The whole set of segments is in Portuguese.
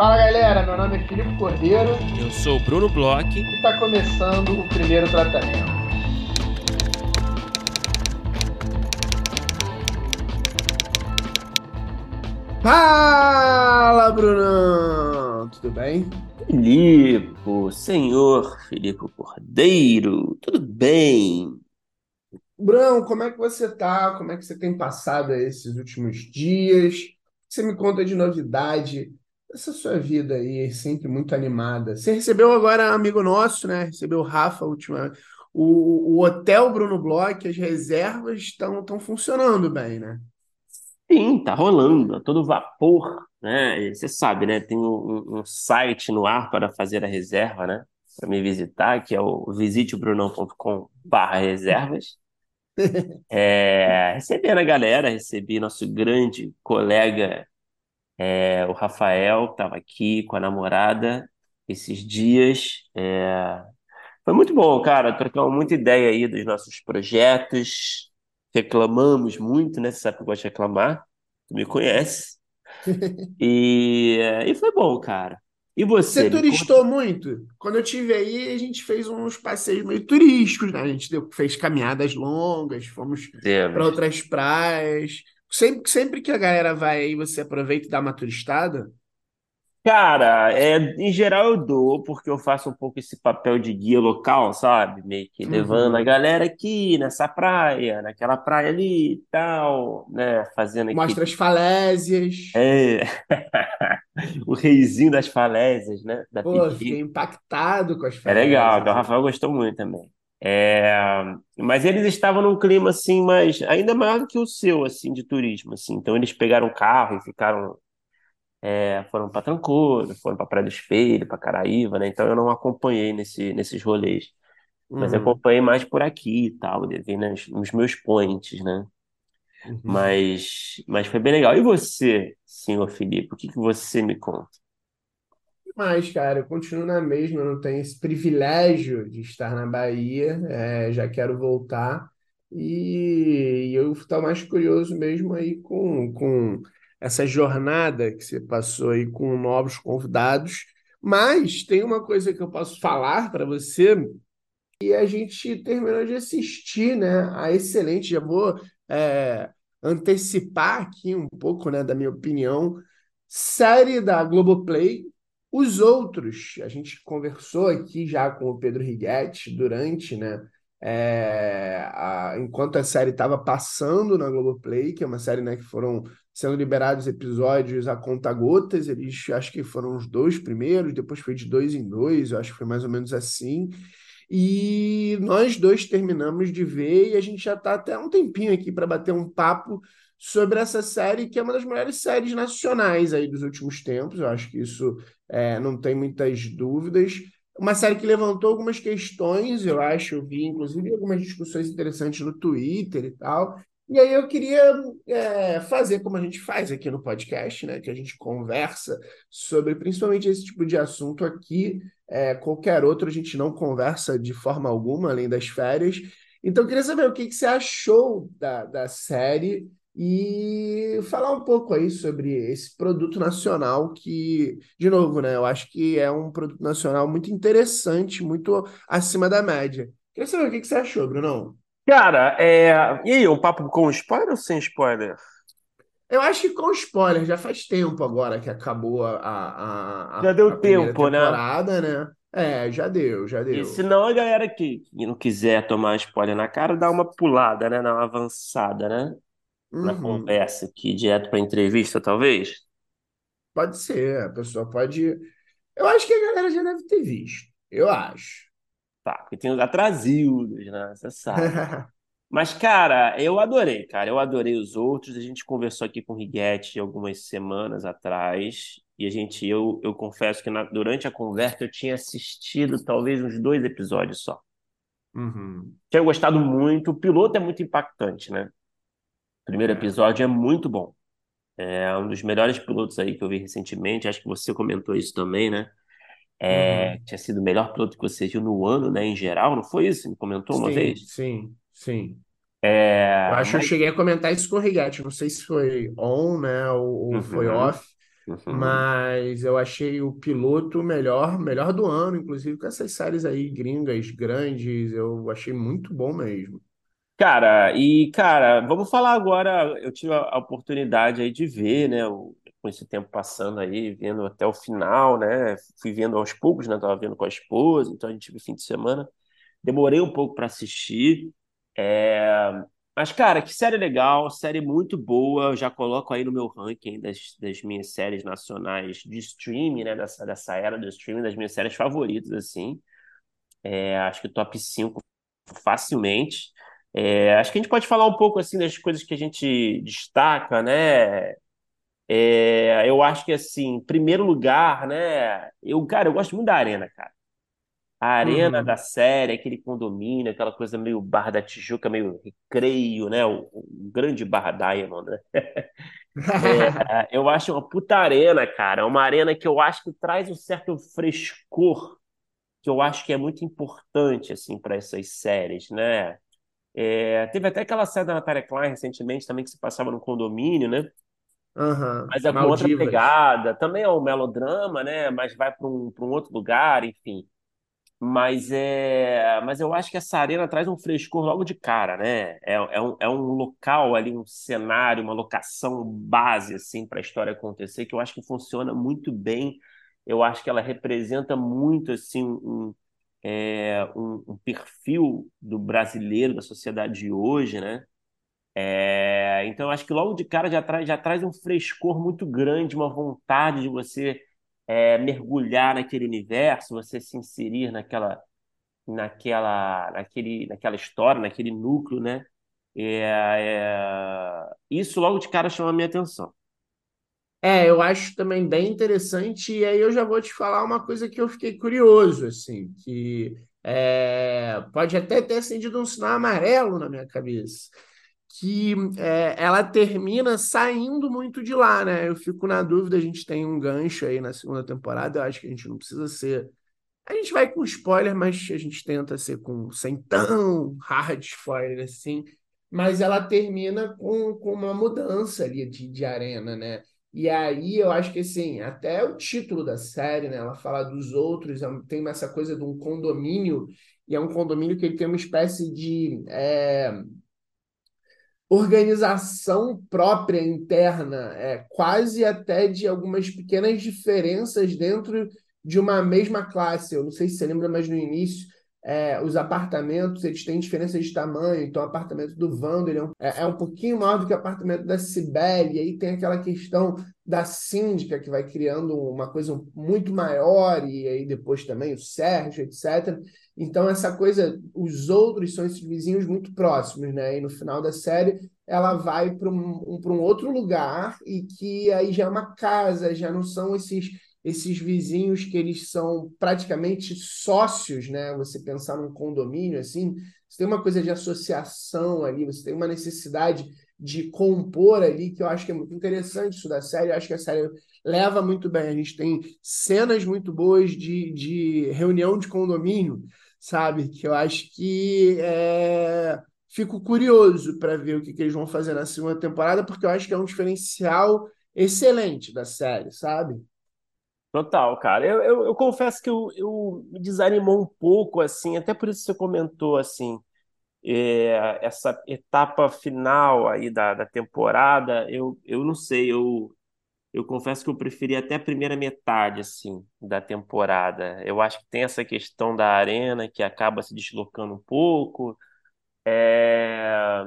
Fala galera, meu nome é Filipe Cordeiro. Eu sou o Bruno Bloch. E está começando o primeiro tratamento. Fala, Brunão! Tudo bem? Filipe, senhor Filipe Cordeiro, tudo bem? Brão, como é que você tá? Como é que você tem passado esses últimos dias? Você me conta de novidade essa sua vida aí, sempre muito animada. Você recebeu agora um amigo nosso, né? Recebeu o Rafa, última. O, o Hotel Bruno Bloch, as reservas estão funcionando bem, né? Sim, tá rolando, a todo vapor, né? E você sabe, né? Tem um, um, site no ar para fazer a reserva, né? Para me visitar, que é o visitebrunão.com/reservas. é, recebendo a galera, recebi nosso grande colega, é, o Rafael, estava aqui com a namorada esses dias. É, foi muito bom, cara. Trocamos muita ideia aí dos nossos projetos reclamamos muito, né? Você sabe que eu gosto de reclamar, tu me conhece. E, e foi bom, cara. E você? Você turistou muito? Quando eu tive aí, a gente fez uns passeios meio turísticos, né? A gente deu, fez caminhadas longas, fomos para outras praias. Sempre, sempre que a galera vai aí, você aproveita e dá uma turistada? Cara, é, em geral eu dou, porque eu faço um pouco esse papel de guia local, sabe? Meio que levando a Uhum. galera aqui nessa praia, naquela praia ali e tal, né? Fazendo Mostra aqui. as falésias. É, o reizinho das falésias, né? Da Pô, fiquei impactado com as É legal, então o falésias. Rafael gostou muito também. É, mas eles estavam num clima assim, mas ainda maior do que o seu, assim, de turismo, assim. Então eles pegaram o carro e ficaram É, foram para Trancoso, foram para Praia do Espelho, para Caraíva, né? Então eu não acompanhei nesse, nesses rolês, mas Uhum, acompanhei mais por aqui e tal, vi nas, nos meus points, né? uhum. Mas, mas foi bem legal. E você, senhor Felipe, o que que você me conta? Mas, cara, eu continuo na mesma, não tenho esse privilégio de estar na Bahia, é, já quero voltar. E eu estou mais curioso mesmo aí com, com essa jornada que você passou aí com novos convidados. Mas tem uma coisa que eu posso falar para você, e a gente terminou de assistir, né, a excelente, já vou é, antecipar aqui um pouco, né, da minha opinião, série da Globoplay, Os Outros. A gente conversou aqui já com o Pedro Righetti durante, né, é, a- enquanto a série estava passando na Globoplay, que é uma série, né, que foram sendo liberados episódios a conta-gotas, eles acho que foram os dois primeiros, depois foi de dois em dois, eu acho que foi mais ou menos assim. E nós dois terminamos de ver e a gente já está até um tempinho aqui para bater um papo sobre essa série, que é uma das melhores séries nacionais aí dos últimos tempos. Eu acho que isso é, não tem muitas dúvidas. Uma série que levantou algumas questões, eu acho, eu vi inclusive algumas discussões interessantes no Twitter e tal. E aí eu queria é, fazer como a gente faz aqui no podcast, né? Que a gente conversa sobre principalmente esse tipo de assunto aqui é, qualquer outro a gente não conversa de forma alguma, além das férias. Então, eu queria saber o que que você achou da, da série e falar um pouco aí sobre esse produto nacional que, de novo, né, eu acho que é um produto nacional muito interessante, muito acima da média. Queria saber o que que você achou, Brunão. Cara, é... e aí, um papo com spoiler ou sem spoiler? Eu acho que com spoiler, já faz tempo agora que acabou a, a, Já a, a deu primeira tempo, né? temporada, né? É, já deu, já E deu. senão a galera que, que não quiser tomar spoiler na cara, dá uma pulada, né? Dá uma avançada, né? Na Uhum. conversa aqui, direto pra entrevista, talvez. Pode ser, a pessoa pode. Eu acho que a galera já deve ter visto. Eu acho. Tá, porque tem os atrasildos, né? Você sabe. Mas, cara, eu adorei, cara. Eu adorei os outros. A gente conversou aqui com o Righetti algumas semanas atrás. E a gente, eu, eu confesso que na- durante a conversa eu tinha assistido talvez uns dois episódios só. Uhum. Tinha gostado muito. O piloto é muito impactante, né? Primeiro episódio é muito bom. É um dos melhores pilotos aí que eu vi recentemente. Acho que você comentou isso também, né? É, Uhum. tinha sido o melhor piloto que você viu no ano, né? Em geral, não foi isso? Me comentou uma Sim, vez? sim, sim. Eu É, acho que eu mas. cheguei a comentar isso com o Righetti. Não sei se foi on, né, ou, ou foi Uhum. off, Uhum. Mas eu achei o piloto melhor, melhor do ano, inclusive com essas séries aí gringas grandes, eu achei muito bom mesmo. Cara, e cara, vamos falar agora. Eu tive a oportunidade aí de ver, né, com esse tempo passando aí, vendo até o final, né? Fui vendo aos poucos, né? Tava vendo com a esposa, então a gente teve fim de semana. Demorei um pouco para assistir. É, Mas, cara, que série legal, série muito boa. Eu já coloco aí no meu ranking das, das minhas séries nacionais de streaming, né? Dessa, dessa era do streaming, das minhas séries favoritas, assim. É, acho que top 5 facilmente. É, acho que a gente pode falar um pouco assim das coisas que a gente destaca, né? É, eu acho que assim, em primeiro lugar, né? Eu, cara, eu gosto muito da Arena, cara. A arena da Uhum. série, aquele condomínio, aquela coisa meio Barra da Tijuca, meio recreio, né? O, o grande Barra Diamond, né? É, eu acho uma puta arena, cara. Uma arena que eu acho que traz um certo frescor, que eu acho que é muito importante, assim, para essas séries, né? É, teve até aquela série da Natália Klein recentemente também que se passava no condomínio, né? Aham. Mas é com outra Maldivas. pegada. Também é um melodrama, né? Mas vai para um, um outro lugar, enfim. Mas é, mas eu acho que essa arena traz um frescor logo de cara, né? É, é um, é um local ali, um cenário, uma locação base assim para a história acontecer que eu acho que funciona muito bem. Eu acho que ela representa muito assim um, é, um, perfil do brasileiro, da sociedade de hoje, né? É, então, acho que logo de cara já traz, já traz um frescor muito grande, uma vontade de você é, mergulhar naquele universo, você se inserir naquela, naquela, naquele, naquela história, naquele núcleo, né? É, é, isso logo de cara chama a minha atenção. É, eu acho também bem interessante, e aí eu já vou te falar uma coisa que eu fiquei curioso, assim, que é, pode até ter acendido um sinal amarelo na minha cabeça, que é, ela termina saindo muito de lá, né? Eu fico na dúvida, a gente tem um gancho aí na segunda temporada, eu acho que a gente não precisa ser A gente vai com spoiler, mas a gente tenta ser com sem tão hard spoiler assim. Mas ela termina com, com uma mudança ali de, de arena, né? E aí eu acho que assim, até o título da série, né? Ela fala dos outros, é tem essa coisa de um condomínio, e é um condomínio que ele tem uma espécie de é, organização própria interna, é, quase até de algumas pequenas diferenças dentro de uma mesma classe. Eu não sei se você lembra, mas no início é, os apartamentos eles têm diferenças de tamanho. Então, o apartamento do Vando é, um, é, é um pouquinho maior do que o apartamento da Cibele. E aí tem aquela questão da síndica que vai criando uma coisa muito maior, e aí depois também o Sérgio, etc. Então, essa coisa, os outros são esses vizinhos muito próximos, né? E no final da série, ela vai para um, um, um outro lugar e que aí já é uma casa, já não são esses esses vizinhos que eles são praticamente sócios, né? Você pensar num condomínio assim, você tem uma coisa de associação ali, você tem uma necessidade de compor ali, que eu acho que é muito interessante isso da série. Eu acho que a série leva muito bem. A gente tem cenas muito boas de, de reunião de condomínio, sabe? Que eu acho que é... fico curioso para ver o que, que eles vão fazer na segunda temporada, porque eu acho que é um diferencial excelente da série, sabe? Total, cara. Eu, eu, eu confesso que eu, eu me desanimou um pouco, assim, até por isso que você comentou, assim, é, essa etapa final aí da, da temporada, eu, eu não sei, eu, eu confesso que eu preferi até a primeira metade, assim, da temporada. Eu acho que tem essa questão da arena que acaba se deslocando um pouco. É,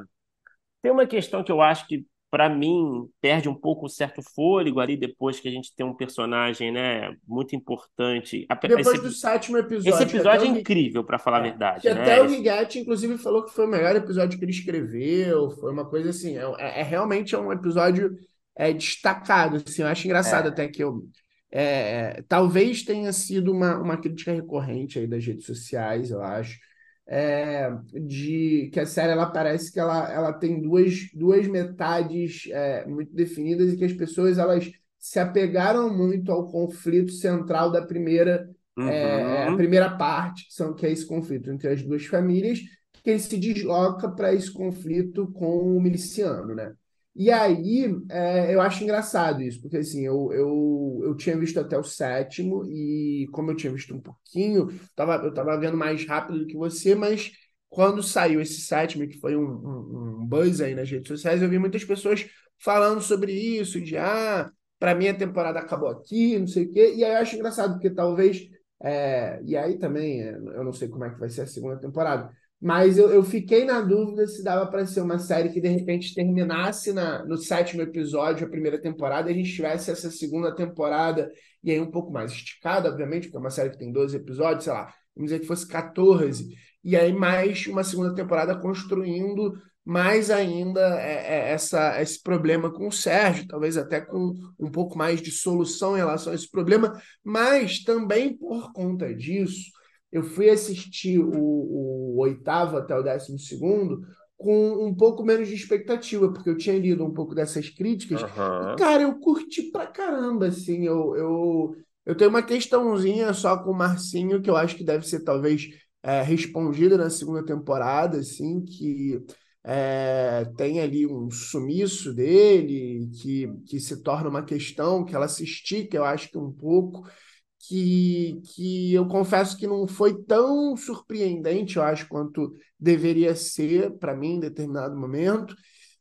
Tem uma questão que eu acho que, para mim, perde um pouco o certo fôlego ali depois que a gente tem um personagem, né, muito importante. Depois do Esse, sétimo esse episódio, até episódio o, é incrível, para falar a é, que verdade, até né? o Esse- Righetti, inclusive, falou que foi o melhor episódio que ele escreveu. Foi uma coisa assim, é, é- é realmente é um episódio é, destacado. Assim, eu acho engraçado é, até que eu. é, é, talvez tenha sido uma, uma crítica recorrente aí das redes sociais, eu acho. É, de que a série ela parece que ela, ela tem duas, duas metades é, muito definidas e que as pessoas elas se apegaram muito ao conflito central da primeira é, é, a Uhum. primeira parte, que, são, que é esse conflito entre as duas famílias, que ele se desloca para esse conflito com o miliciano, né? E aí, é, eu acho engraçado isso, porque assim, eu, eu, eu tinha visto até o sétimo, e como eu tinha visto um pouquinho, tava, eu tava vendo mais rápido do que você, mas quando saiu esse sétimo, que foi um, um, um buzz aí nas redes sociais, eu vi muitas pessoas falando sobre isso, de ah, para mim a temporada acabou aqui, não sei o quê, e aí eu acho engraçado, porque talvez, é, e aí também, é, eu não sei como é que vai ser a segunda temporada, mas eu, eu fiquei na dúvida se dava para ser uma série que de repente terminasse na, no sétimo episódio, a primeira temporada, e a gente tivesse essa segunda temporada, e aí um pouco mais esticada, obviamente, porque é uma série que tem 12 episódios, sei lá, vamos dizer que fosse 14, e aí mais uma segunda temporada construindo mais ainda é, é essa, esse problema com o Sérgio, talvez até com um pouco mais de solução em relação a esse problema, mas também por conta disso eu fui assistir o, o oitavo até o décimo segundo com um pouco menos de expectativa, porque eu tinha lido um pouco dessas críticas. Uhum. E, cara, eu curti pra caramba, assim. Eu, eu, eu tenho uma questãozinha só com o Marcinho, que eu acho que deve ser talvez é, respondida na segunda temporada, assim, que é, tem ali um sumiço dele, que, que se torna uma questão, que ela se estica, eu acho que um pouco que, que eu confesso que não foi tão surpreendente, eu acho, quanto deveria ser para mim em determinado momento.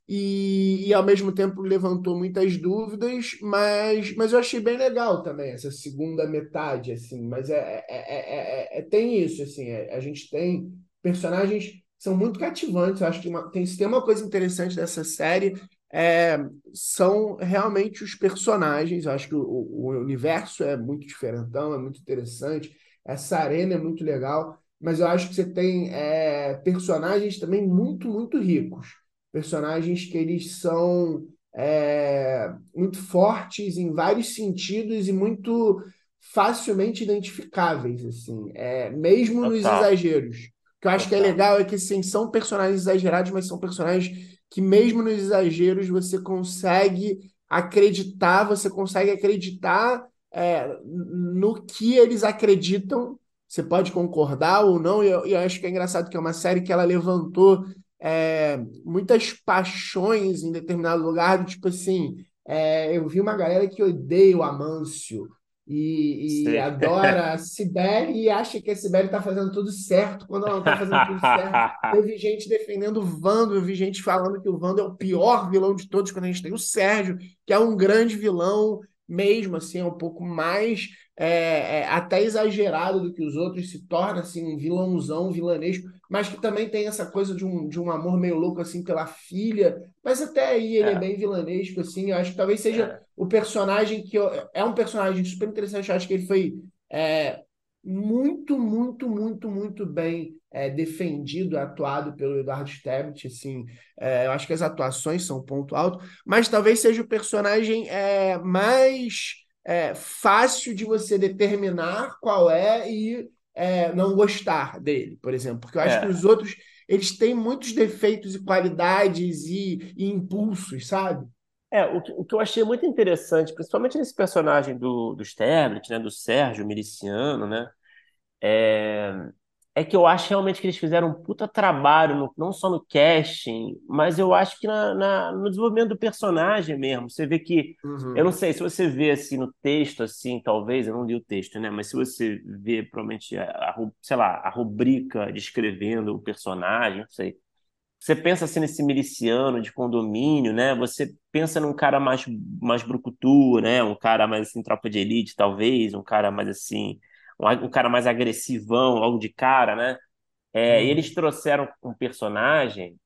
E, e, ao mesmo tempo levantou muitas dúvidas, mas, mas eu achei bem legal também essa segunda metade, assim. Mas é, é, é, é tem isso, assim, a gente tem personagens que são muito cativantes. Eu acho que uma, tem, tem uma coisa interessante dessa série é, são realmente os personagens. Eu acho que o, o, universo é muito diferentão, é muito interessante. Essa arena é muito legal, mas eu acho que você tem é, personagens também muito, muito ricos. Personagens que eles são é, muito fortes em vários sentidos e muito facilmente identificáveis, assim, é, mesmo nos exageros. O que eu acho que é legal é que sim, são personagens exagerados, mas são personagens que mesmo nos exageros você consegue acreditar, você consegue acreditar é, no que eles acreditam. Você pode concordar ou não, e eu, eu, acho que é engraçado que é uma série que ela levantou é, muitas paixões em determinado lugar, tipo assim, é, eu vi uma galera que odeia o Amâncio, e, e adora a Sibeli e acha que a Sibeli está fazendo tudo certo quando ela não está fazendo tudo certo. Teve gente defendendo o Vando, eu vi gente falando que o Vando é o pior vilão de todos, quando a gente tem o Sérgio, que é um grande vilão mesmo, assim, é um pouco mais é, é, até exagerado do que os outros, se torna assim um vilãozão, vilanesco, mas que também tem essa coisa de um, de um amor meio louco assim pela filha, mas até aí ele é, é bem vilanesco, assim, eu acho que talvez seja é. o personagem que eu, é um personagem super interessante, eu acho que ele foi é, muito, muito, muito, muito bem é, defendido, atuado pelo Eduardo Stebbit, assim, é, eu acho que as atuações são um ponto alto, mas talvez seja o personagem é, mais é, fácil de você determinar qual é e é, não gostar dele, por exemplo, porque eu acho que os outros eles têm muitos defeitos e qualidades e, e impulsos, sabe? É, o que, o que, eu achei muito interessante, principalmente nesse personagem do, do Sterblitz, né, do Sérgio Miliciano, né, é, é que eu acho realmente que eles fizeram um puta trabalho, no, não só no casting, mas eu acho que na, na, no desenvolvimento do personagem mesmo. Você vê que, uhum. eu não sei, se você vê assim no texto, assim, talvez, eu não li o texto, né? Mas se você vê, provavelmente, a, a, sei lá, a rubrica descrevendo o personagem, não sei. Você pensa assim nesse miliciano de condomínio, né? Você pensa num cara mais, mais brucutu, né? Um cara mais assim, tropa de elite, talvez, um cara mais assim um, cara mais agressivão logo de cara, né? É, hum. Eles trouxeram um personagem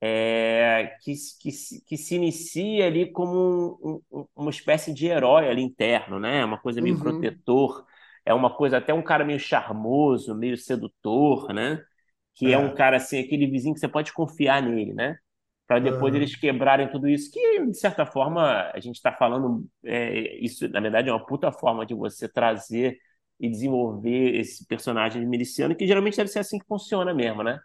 é, que, que, que, se inicia ali como um, um, uma espécie de herói ali interno, né? Uma coisa meio uhum. protetor, é uma coisa até um cara meio charmoso, meio sedutor, né? Que é. é um cara assim, aquele vizinho que você pode confiar nele, né? Para depois uhum. eles quebrarem tudo isso, que de certa forma a gente está falando, é, isso na verdade é uma puta forma de você trazer e desenvolver esse personagem de miliciano, que geralmente deve ser assim que funciona mesmo, né?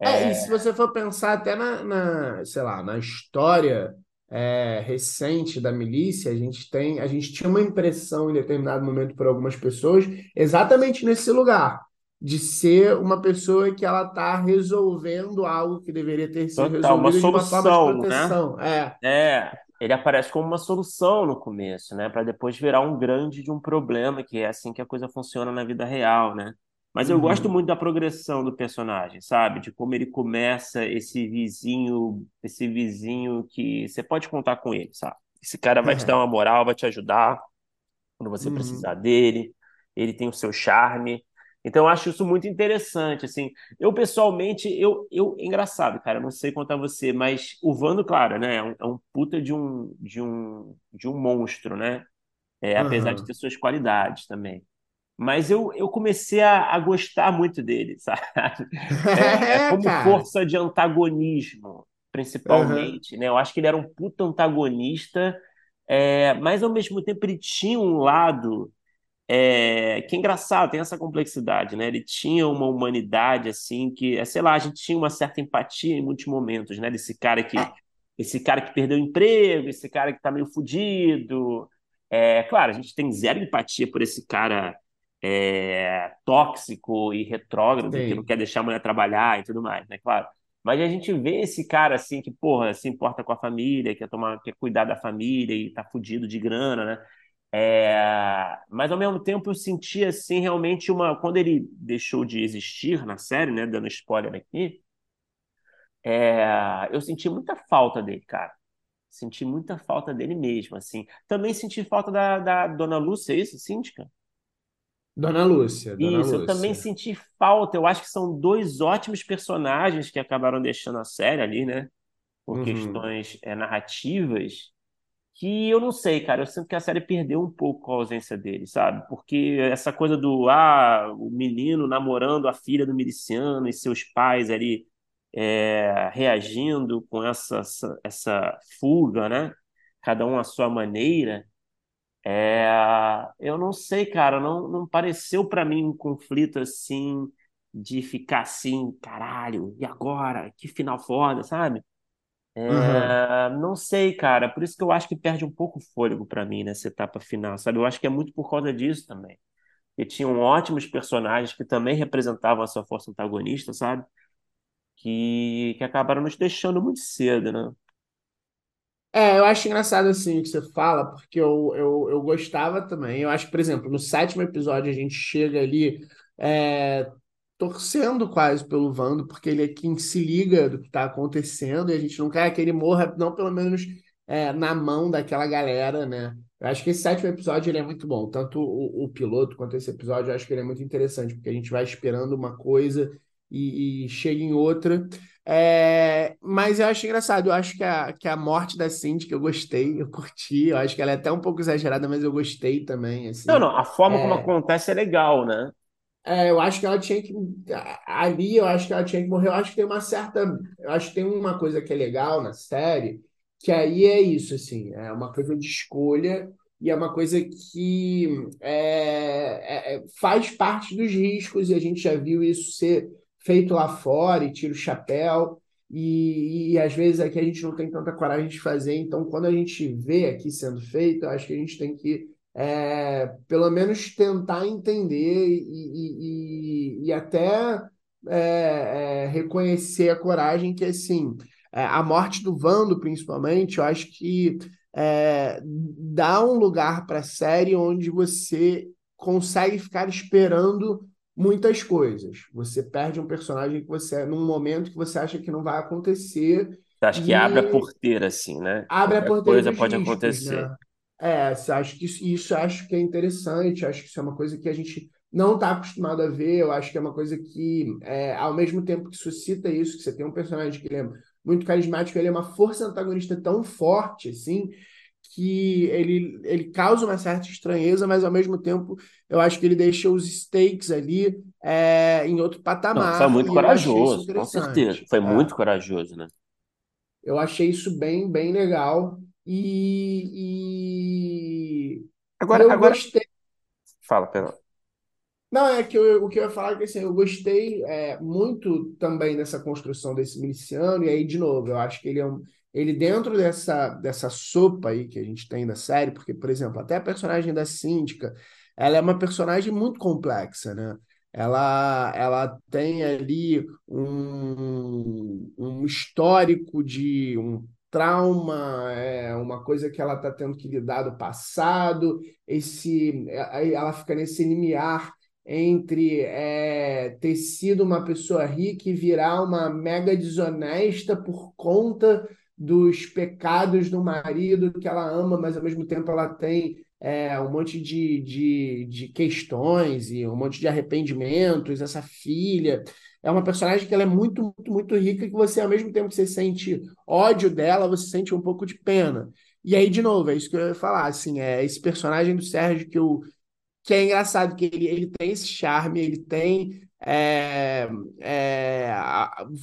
É, é... e se você for pensar até na, na sei lá, na história é, recente da milícia, a gente tem, a gente tinha uma impressão em determinado momento por algumas pessoas exatamente nesse lugar. de ser uma pessoa que ela está resolvendo algo que deveria ter sido Total, uma resolvido de uma forma de solução, né? proteção. É. É, ele aparece como uma solução no começo, né? Para depois virar um grande de um problema, que é assim que a coisa funciona na vida real, né? Mas eu gosto Uhum. muito da progressão do personagem, sabe? De como ele começa esse vizinho, esse vizinho que você pode contar com ele, sabe? Esse cara vai te dar uma moral, vai te ajudar quando você precisar Uhum. dele. Ele tem o seu charme. Então eu acho isso muito interessante, assim. Eu pessoalmente, eu, eu engraçado, cara. Não sei a você, mas o Vando, claro, né? É um, é um puta de um de um de um monstro, né? É, apesar de ter suas qualidades também. Mas eu, eu comecei a, a gostar muito dele, sabe? É, É, como cara. força de antagonismo, principalmente, né? Eu acho que ele era um puta antagonista, é, mas ao mesmo tempo ele tinha um lado é, que é engraçado, tem essa complexidade, né? Ele tinha uma humanidade assim que, é, sei lá, a gente tinha uma certa empatia em muitos momentos, né? Desse cara que, esse cara que perdeu o emprego, esse cara que tá meio fudido. É, claro, a gente tem zero empatia por esse cara é, tóxico e retrógrado que não quer deixar a mulher trabalhar e tudo mais, né? Claro. Mas a gente vê esse cara assim que, porra, se importa com a família, quer tomar, quer cuidar da família e tá fudido de grana, né? É, mas ao mesmo tempo eu senti assim realmente uma quando ele deixou de existir na série, né, dando spoiler aqui, é, eu senti muita falta dele, cara. Senti muita falta dele mesmo, assim. Também senti falta da, da Dona Lúcia, é isso, síndica? Dona Lúcia, Dona Isso, eu também Lúcia. senti falta. Eu acho que são dois ótimos personagens que acabaram deixando a série ali, né? Por Uhum. questões é, narrativas. Que eu não sei, cara. Eu sinto que a série perdeu um pouco com a ausência dele, sabe? Porque essa coisa do ah, o menino namorando a filha do miliciano e seus pais ali é, reagindo com essa, essa, essa fuga, né? Cada um à sua maneira. É, eu não sei, cara. Não, não pareceu pra mim um conflito assim de ficar assim, caralho, e agora? Que final foda, sabe? É, não sei, cara. Por isso que eu acho que perde um pouco o fôlego pra mim nessa etapa final, sabe? Eu acho que é muito por causa disso também. E tinham ótimos personagens que também representavam a sua força antagonista, sabe? Que, que acabaram nos deixando muito cedo, né? É, eu acho engraçado assim o que você fala, porque eu, eu, eu gostava também. Eu acho que, por exemplo, no sétimo episódio a gente chega ali é, torcendo quase pelo Wando, porque ele é quem se liga do que está acontecendo e a gente não quer que ele morra, não pelo menos é, na mão daquela galera, né? Eu acho que esse sétimo episódio ele é muito bom, tanto o, o piloto quanto esse episódio, eu acho que ele é muito interessante, porque a gente vai esperando uma coisa e, e chega em outra. É, mas eu acho engraçado, eu acho que a, que a morte da Cindy, que eu gostei, eu curti, eu acho que ela é até um pouco exagerada, mas eu gostei também, Não, assim. não, a forma como É, acontece é legal, né? É, eu acho que ela tinha que. Ali eu acho que ela tinha que morrer. Eu acho que tem uma certa. Eu acho que tem uma coisa que é legal na série, que aí é isso, assim, é uma coisa de escolha e é uma coisa que é, é- é- faz parte dos riscos, e a gente já viu isso ser feito lá fora, e tira o chapéu. E, e às vezes aqui a gente não tem tanta coragem de fazer, então quando a gente vê aqui sendo feito, eu acho que a gente tem que é, pelo menos tentar entender e, e, e, até é, é, reconhecer a coragem que, assim, é, a morte do Vando, principalmente, eu acho que é, dá um lugar para a série onde você consegue ficar esperando muitas coisas. Você perde um personagem que você, num momento que você acha que não vai acontecer, Acho que abre a porteira, assim, né? abre a porteira coisa pode riscos, acontecer. né? É, acho que isso, isso acho que é interessante, acho que isso é uma coisa que a gente não está acostumado a ver, eu acho que é uma coisa que, é, ao mesmo tempo que suscita isso, que você tem um personagem que ele é muito carismático, ele é uma força antagonista tão forte, assim, que ele, ele causa uma certa estranheza, mas ao mesmo tempo eu acho que ele deixa os stakes ali é, em outro Não, foi patamar, muito corajoso, com certeza. Foi É. muito corajoso, né? Eu achei isso bem, bem legal. E, e, Agora, eu agora, gostei. fala, perdão. Não, é que eu, o que eu ia falar é que assim, eu gostei é, muito também dessa construção desse miliciano, e aí, de novo, eu acho que ele é um. Ele dentro dessa, dessa sopa aí que a gente tem da série, porque, por exemplo, até a personagem da síndica, ela é uma personagem muito complexa, né? ela, ela tem ali um, um histórico de um trauma, é uma coisa que ela está tendo que lidar do passado, esse, aí ela fica nesse limiar entre é, ter sido uma pessoa rica e virar uma mega desonesta por conta dos pecados do marido que ela ama, mas ao mesmo tempo ela tem é, um monte de, de, de questões e um monte de arrependimentos, essa filha. É uma personagem que ela é muito, muito, muito rica, que você, ao mesmo tempo que você sente ódio dela, você sente um pouco de pena. E aí, de novo, é isso que eu ia falar, assim, é esse personagem do Sérgio que, eu, que é engraçado, que ele, ele tem esse charme, ele tem é, é,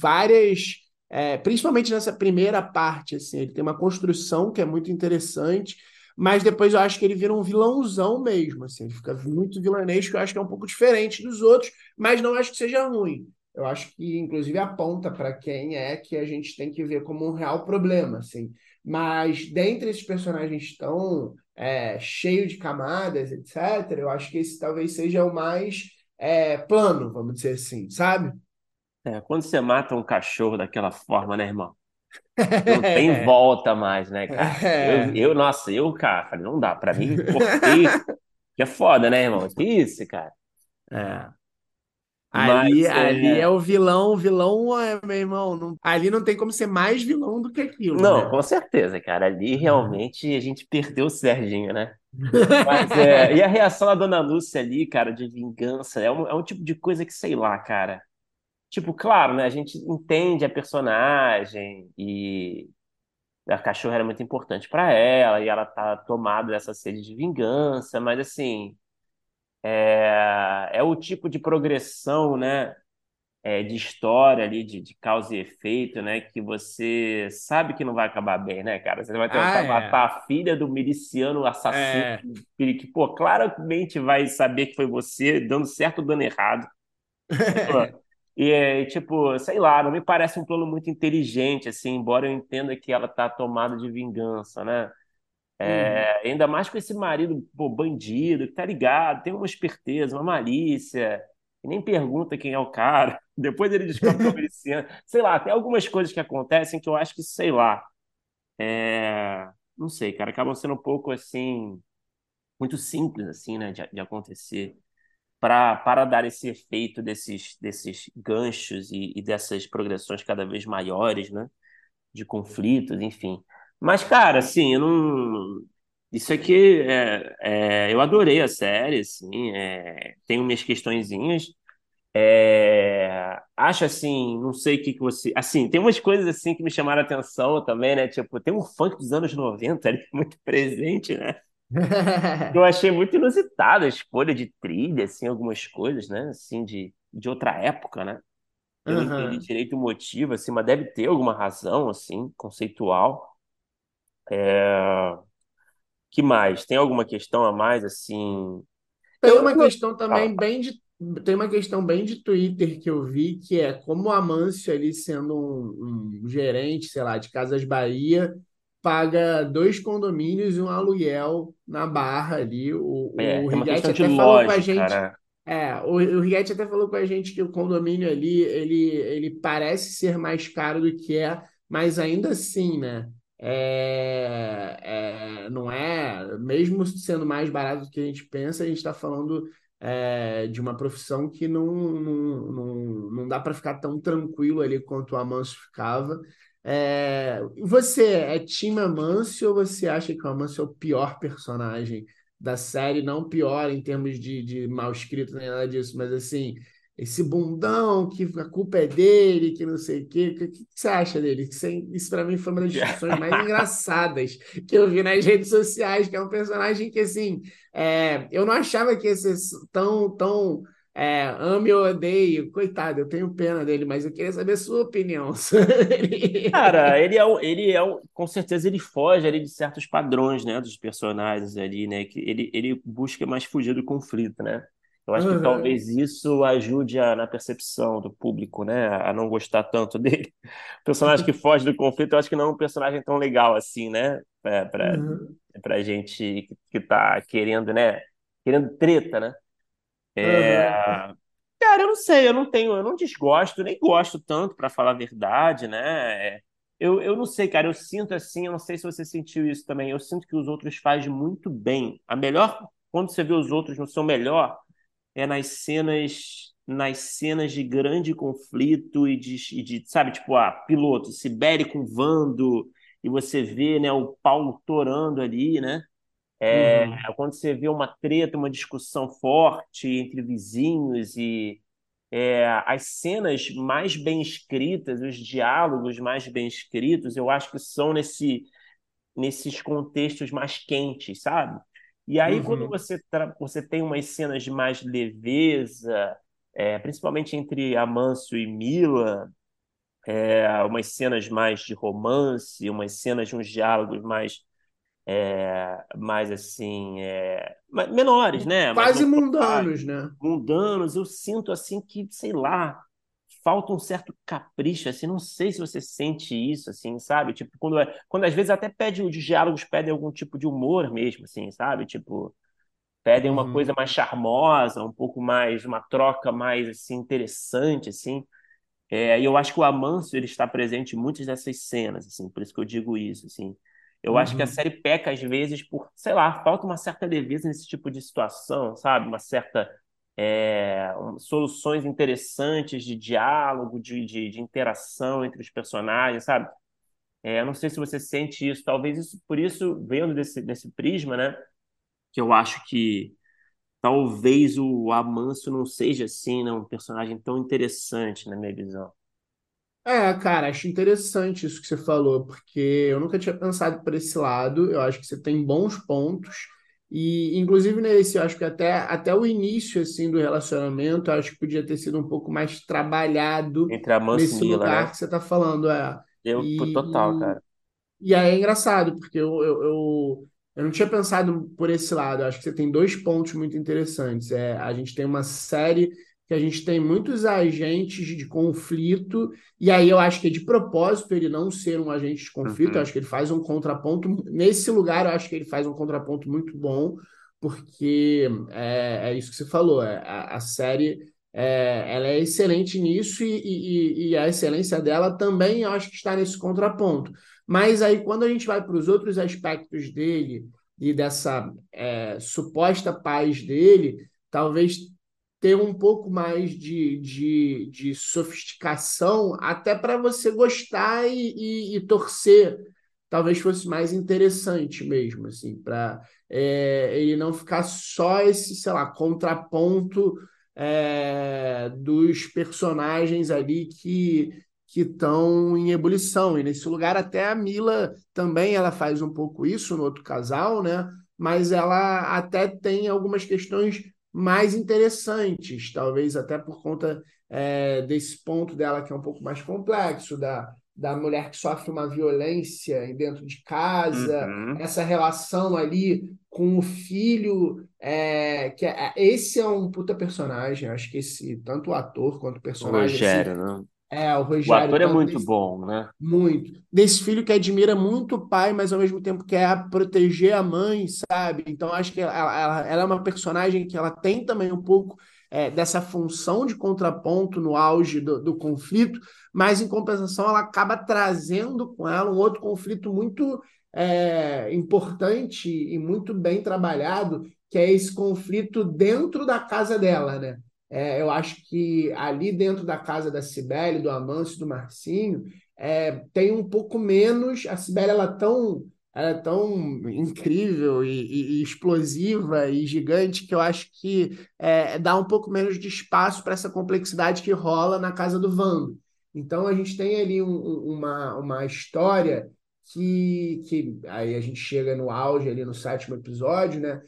várias... É, principalmente nessa primeira parte, assim, ele tem uma construção que é muito interessante, mas depois eu acho que ele vira um vilãozão mesmo, assim, ele fica muito vilanesco, eu acho que é um pouco diferente dos outros, mas não acho que seja ruim. Eu acho que, inclusive, aponta para quem é que a gente tem que ver como um real problema, assim. Mas, dentre esses personagens tão é, cheio de camadas, etc., eu acho que esse talvez seja o mais é, plano, vamos dizer assim, sabe? É, quando você mata um cachorro daquela forma, né, irmão? Não tem volta mais, né, cara? Eu, É. eu nossa, eu, cara, falei, não dá. Pra mim, cortei, que é foda, né, irmão? Que isso, cara? É. Ali, Mas, ali é é... o vilão, o vilão, é, meu irmão, não- ali não tem como ser mais vilão do que aquilo, Não, né? com certeza, cara. Ali realmente a gente perdeu o Serginho, né? Mas, é... E a reação da Dona Lúcia ali, cara, de vingança, é um, é um tipo de coisa que, sei lá, cara. Tipo, claro, né? A gente entende a personagem e a cachorra era muito importante pra ela e ela tá tomada dessa sede de vingança, mas assim, é, é o tipo de progressão, né? é, de história ali, de, de causa e efeito, né? Que você sabe que não vai acabar bem, né, cara? Você vai Ah, tentar é. matar a filha do miliciano assassino, É. que, pô, claramente vai saber que foi você, dando certo ou dando errado. E, é, tipo, sei lá, não me parece um plano muito inteligente, assim, embora eu entenda que ela tá tomada de vingança, né? Uhum. É, ainda mais com esse marido, pô, bandido, que tá ligado, tem uma esperteza, uma malícia, e nem pergunta quem é o cara. Depois ele descobre que é o miliciano. Sei lá, tem algumas coisas que acontecem que eu acho que, sei lá, é, não sei, cara, acabam sendo um pouco assim, muito simples, assim, né, de, de acontecer. Para, para dar esse efeito desses, desses ganchos e, e dessas progressões cada vez maiores, né? de conflitos, enfim. Mas, cara, assim, eu não. Isso aqui, é, é, eu adorei a série, assim, é, tenho minhas questõezinhas. É, acho assim, não sei o que que você. Assim, tem umas coisas assim que me chamaram a atenção também, né? Tipo, tem um funk dos anos 90 ali muito presente, né? Eu achei muito inusitada a escolha de trilha, assim, algumas coisas, né? Assim, de, de outra época, né? Eu não entendi direito o motivo, assim, mas deve ter alguma razão, assim, conceitual. É, Que mais? Tem alguma questão a mais, assim? Tem uma eu- questão também fala. bem de tem uma questão bem de Twitter que eu vi, que é como o Amâncio ali sendo um, um gerente, sei lá, de Casas Bahia, paga dois condomínios e um aluguel na Barra ali. É, O, o tem uma Righetti questão de até falou com a lógica, gente, né? é, o, o Righetti até falou com a gente que o condomínio ali, ele, ele parece ser mais caro do que é, mas ainda assim, né? É, é, não é, mesmo sendo mais barato do que a gente pensa, a gente está falando é, de uma profissão que não, não, não, não dá para ficar tão tranquilo ali quanto o Amâncio ficava. É, você é time Amâncio ou você acha que o Amâncio é o pior personagem da série? Não pior em termos de, de mal escrito nem nada disso, mas assim, esse bundão que a culpa é dele, que não sei o quê. O que, que você acha dele? Isso, isso para mim foi uma das discussões mais engraçadas que eu vi nas redes sociais, que é um personagem que, assim, é, eu não achava que ia ser tão, tão é, ame ou odeio. Coitado, eu tenho pena dele, mas eu queria saber a sua opinião sobre Cara, ele. ele é, um- ele é um, com certeza ele foge ali de certos padrões, né, dos personagens ali, né, que ele, ele busca mais fugir do conflito, né? Eu acho que talvez isso ajude a, na percepção do público, né, a não gostar tanto dele. O personagem que foge do conflito, eu acho que não é um personagem tão legal assim, né, para para uhum, pra gente que, que tá querendo, né, querendo treta, né? uhum. Cara, eu não sei, eu não tenho, eu não desgosto, nem gosto tanto, para falar a verdade, né? Eu, eu não sei, cara, eu sinto assim, eu não sei se você sentiu isso também, eu sinto que os outros fazem muito bem. A melhor, quando você vê os outros no seu melhor, é nas cenas, nas cenas de grande conflito e de, e de sabe, tipo, ah, piloto, Sibeli com Vando, e você vê, né, o Paulo torando ali, né? É, Uhum, quando você vê uma treta, uma discussão forte entre vizinhos e é, as cenas mais bem escritas, os diálogos mais bem escritos, eu acho que são nesse, nesses contextos mais quentes, sabe? E aí, quando uhum, você, você tem umas cenas de mais leveza, é, principalmente entre Amâncio e Mila, é, umas cenas mais de romance, umas cenas de uns diálogos mais é, mais assim, é, menores, né? Quase mundanos, né? mundanos. Eu sinto assim que, sei lá, falta um certo capricho, assim, não sei se você sente isso, assim, sabe? Tipo, quando, é, quando às vezes até pede, os diálogos pedem algum tipo de humor mesmo, assim, sabe? Tipo, pedem uma coisa Uhum, mais charmosa, um pouco mais, uma troca mais, assim, interessante, assim. É, e eu acho que o Amâncio ele está presente em muitas dessas cenas, assim, por isso que eu digo isso, assim. Eu acho que a uhum, série peca às vezes por, sei lá, falta uma certa leveza nesse tipo de situação, sabe? Uma certa é, soluções interessantes de diálogo, de, de, de interação entre os personagens, sabe? É, não sei se você sente isso, talvez isso, por isso, vendo desse, desse prisma, né? Que eu acho que talvez o Amâncio não seja assim, né? Um personagem tão interessante na minha visão. É, cara, acho interessante isso que você falou, porque eu nunca tinha pensado por esse lado. Eu acho que você tem bons pontos. E, inclusive, nesse, eu acho que até, até o início, assim, do relacionamento, eu acho que podia ter sido um pouco mais trabalhado Entre Amâncio e nesse Mila, lugar né? que você está falando. É. Eu, pô, total, E, cara. e aí é engraçado, porque eu, eu, eu, eu não tinha pensado por esse lado. Eu acho que você tem dois pontos muito interessantes. É, a gente tem uma série que a gente tem muitos agentes de conflito, e aí eu acho que é de propósito ele não ser um agente de conflito, eu Uhum, acho que ele faz um contraponto. Nesse lugar, eu acho que ele faz um contraponto muito bom, porque é, é isso que você falou, é, a, a série. É, ela é excelente nisso e, e, e a excelência dela também eu acho que está nesse contraponto. Mas aí, quando a gente vai para os outros aspectos dele e dessa é, suposta paz dele, talvez ter um pouco mais de, de, de sofisticação, até para você gostar e, e, e, torcer, talvez fosse mais interessante mesmo, assim, para é, ele não ficar só esse, sei lá, contraponto é, dos personagens ali que que estão em ebulição. E nesse lugar até a Mila também ela faz um pouco isso no outro casal, né? Mas ela até tem algumas questões mais interessantes, talvez até por conta é, desse ponto dela que é um pouco mais complexo, da, da mulher que sofre uma violência dentro de casa, uhum. essa relação ali com o filho, é, que é, esse é um puta personagem, acho que esse, tanto o ator quanto o O personagem, assim, Rogério, né? É, o O Rogério, ator é muito desse, bom, né? muito. Desse filho que admira muito o pai, mas ao mesmo tempo quer proteger a mãe, sabe? Então acho que ela, ela, ela é uma personagem que ela tem também um pouco é, dessa função de contraponto no auge do, do conflito, mas em compensação ela acaba trazendo com ela um outro conflito muito é, importante e muito bem trabalhado, que é esse conflito dentro da casa dela, né? É, eu acho que ali dentro da casa da Cibele, do Amâncio, do Marcinho, é, tem um pouco menos. A Cibele ela é tão, ela é tão incrível e, e- e explosiva e gigante que eu acho que é, dá um pouco menos de espaço para essa complexidade que rola na casa do Vando. Então a gente tem ali um- um- uma, uma história que, que aí a gente chega no auge ali no sétimo episódio, né?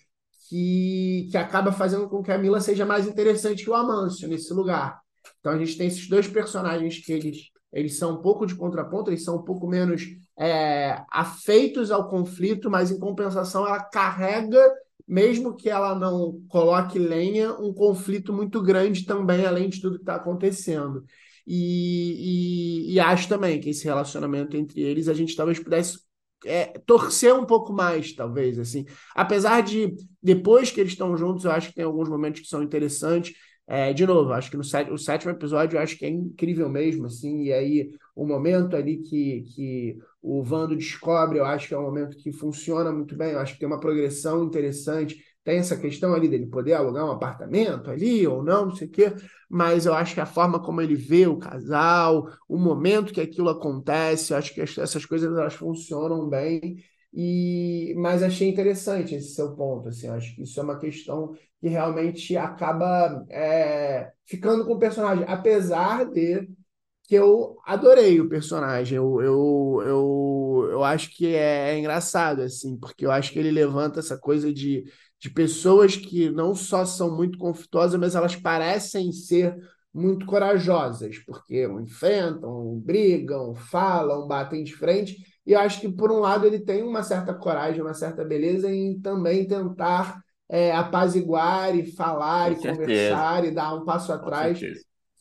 Que, que acaba fazendo com que a Mila seja mais interessante que o Amâncio nesse lugar. Então a gente tem esses dois personagens que eles, eles são um pouco de contraponto, eles são um pouco menos é, afeitos ao conflito, mas em compensação ela carrega, mesmo que ela não coloque lenha, um conflito muito grande também, além de tudo que está acontecendo. E, e, e acho também que esse relacionamento entre eles a gente talvez pudesse é, torcer um pouco mais, talvez, assim. Apesar de, depois que eles estão juntos, eu acho que tem alguns momentos que são interessantes. É, de novo, acho que no set, o sétimo episódio eu acho que é incrível mesmo, assim, e aí o momento ali que, que o Vando descobre, eu acho que é um momento que funciona muito bem, eu acho que tem uma progressão interessante, tem essa questão ali dele poder alugar um apartamento ali ou não, não sei o quê, mas eu acho que a forma como ele vê o casal, o momento que aquilo acontece, eu acho que essas coisas elas funcionam bem. E, mas achei interessante esse seu ponto, assim, acho que isso é uma questão que realmente acaba é, ficando com o personagem, apesar de que eu adorei o personagem. Eu, eu, eu, eu acho que é, é engraçado, assim, porque eu acho que ele levanta essa coisa de de pessoas que não só são muito conflituosas, mas elas parecem ser muito corajosas, porque enfrentam, brigam, falam, batem de frente. E eu acho que, por um lado, ele tem uma certa coragem, uma certa beleza em também tentar é, apaziguar e falar Com e certeza. conversar e dar um passo atrás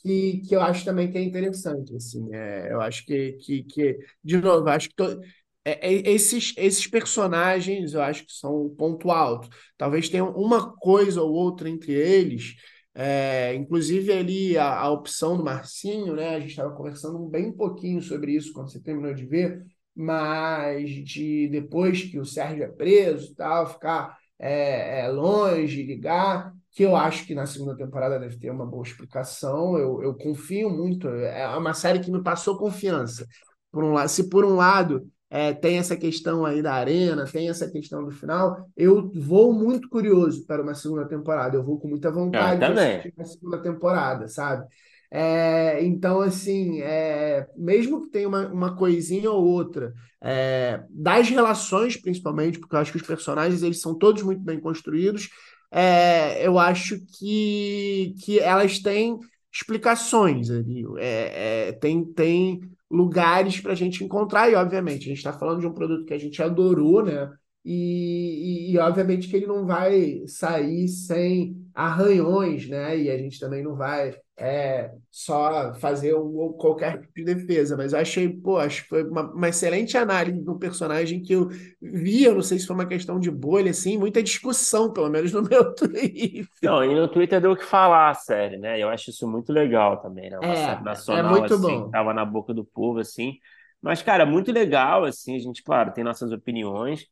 que, que eu acho também que é interessante, assim, é, eu acho que, que, que de novo, acho que to, é, é, esses, esses personagens eu acho que são o ponto alto. Talvez tenha uma coisa ou outra entre eles, é, inclusive ali a, a, opção do Marcinho, né? A gente estava conversando bem pouquinho sobre isso quando você terminou de ver, mas de depois que o Sérgio é preso, tal, ficar é, é, longe, ligar, que eu acho que na segunda temporada deve ter uma boa explicação. Eu, eu confio muito. É uma série que me passou confiança. Por um lado, se por um lado é, tem essa questão aí da arena, tem essa questão do final. Eu vou muito curioso para uma segunda temporada. Eu vou com muita vontade de assistir a segunda temporada, sabe? É, então, assim, é, mesmo que tenha uma, uma coisinha ou outra é, das relações, principalmente, porque eu acho que os personagens eles são todos muito bem construídos, é, eu acho que, que elas têm explicações ali. É, é, tem, tem lugares para a gente encontrar, e obviamente, a gente está falando de um produto que a gente adorou, né? E, e, e, obviamente que ele não vai sair sem arranhões, né? E a gente também não vai é, só fazer um, qualquer tipo de defesa. Mas eu achei, pô, acho que foi uma, uma, excelente análise do personagem que eu vi, eu não sei se foi uma questão de bolha, assim, muita discussão, pelo menos no meu Twitter. Não, e no Twitter deu o que falar a série, né? Eu acho isso muito legal também, né? Uma é, série nacional, é muito assim, bom. tava na boca do povo, assim. Mas, cara, muito legal, assim, a gente, claro, tem nossas opiniões,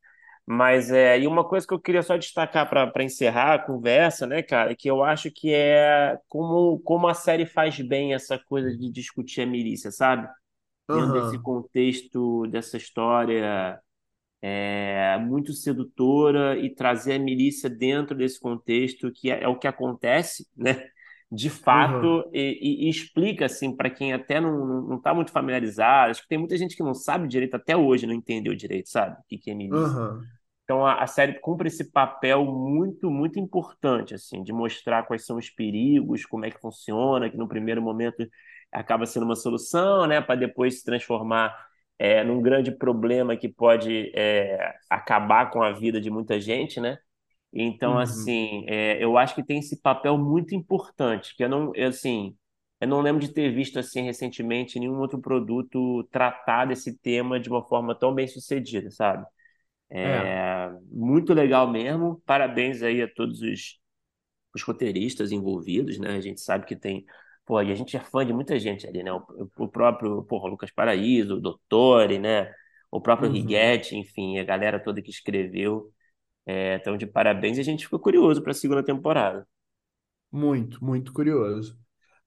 mas é, e uma coisa que eu queria só destacar para encerrar a conversa, né, cara, que eu acho que é como, como a série faz bem essa coisa de discutir a milícia, sabe? Dentro desse contexto, dessa história é, muito sedutora e trazer a milícia dentro desse contexto, que é, é o que acontece, né? De fato, e, e- e explica assim para quem até não, não, não tá muito familiarizado. Acho que tem muita gente que não sabe direito, até hoje não entendeu direito, sabe? O que que é milícia. aham, Então a, a série cumpre esse papel muito, muito importante, assim, de mostrar quais são os perigos, como é que funciona, que no primeiro momento acaba sendo uma solução, né, para depois se transformar é, num grande problema que pode é, acabar com a vida de muita gente, né? Então, uhum. assim, é, eu acho que tem esse papel muito importante, que eu não, eu, assim, eu não lembro de ter visto assim recentemente nenhum outro produto tratar desse tema de uma forma tão bem sucedida, sabe? É, É muito legal mesmo. Parabéns aí a todos os, os roteiristas envolvidos, né? A gente sabe que tem. Pô, e a gente é fã de muita gente ali, né? O, o próprio, porra, Lucas Paraíso, o Dottore, né? O próprio uhum. Righetti, enfim, a galera toda que escreveu. É, então, de parabéns, e a gente ficou curioso para a segunda temporada. Muito, muito curioso.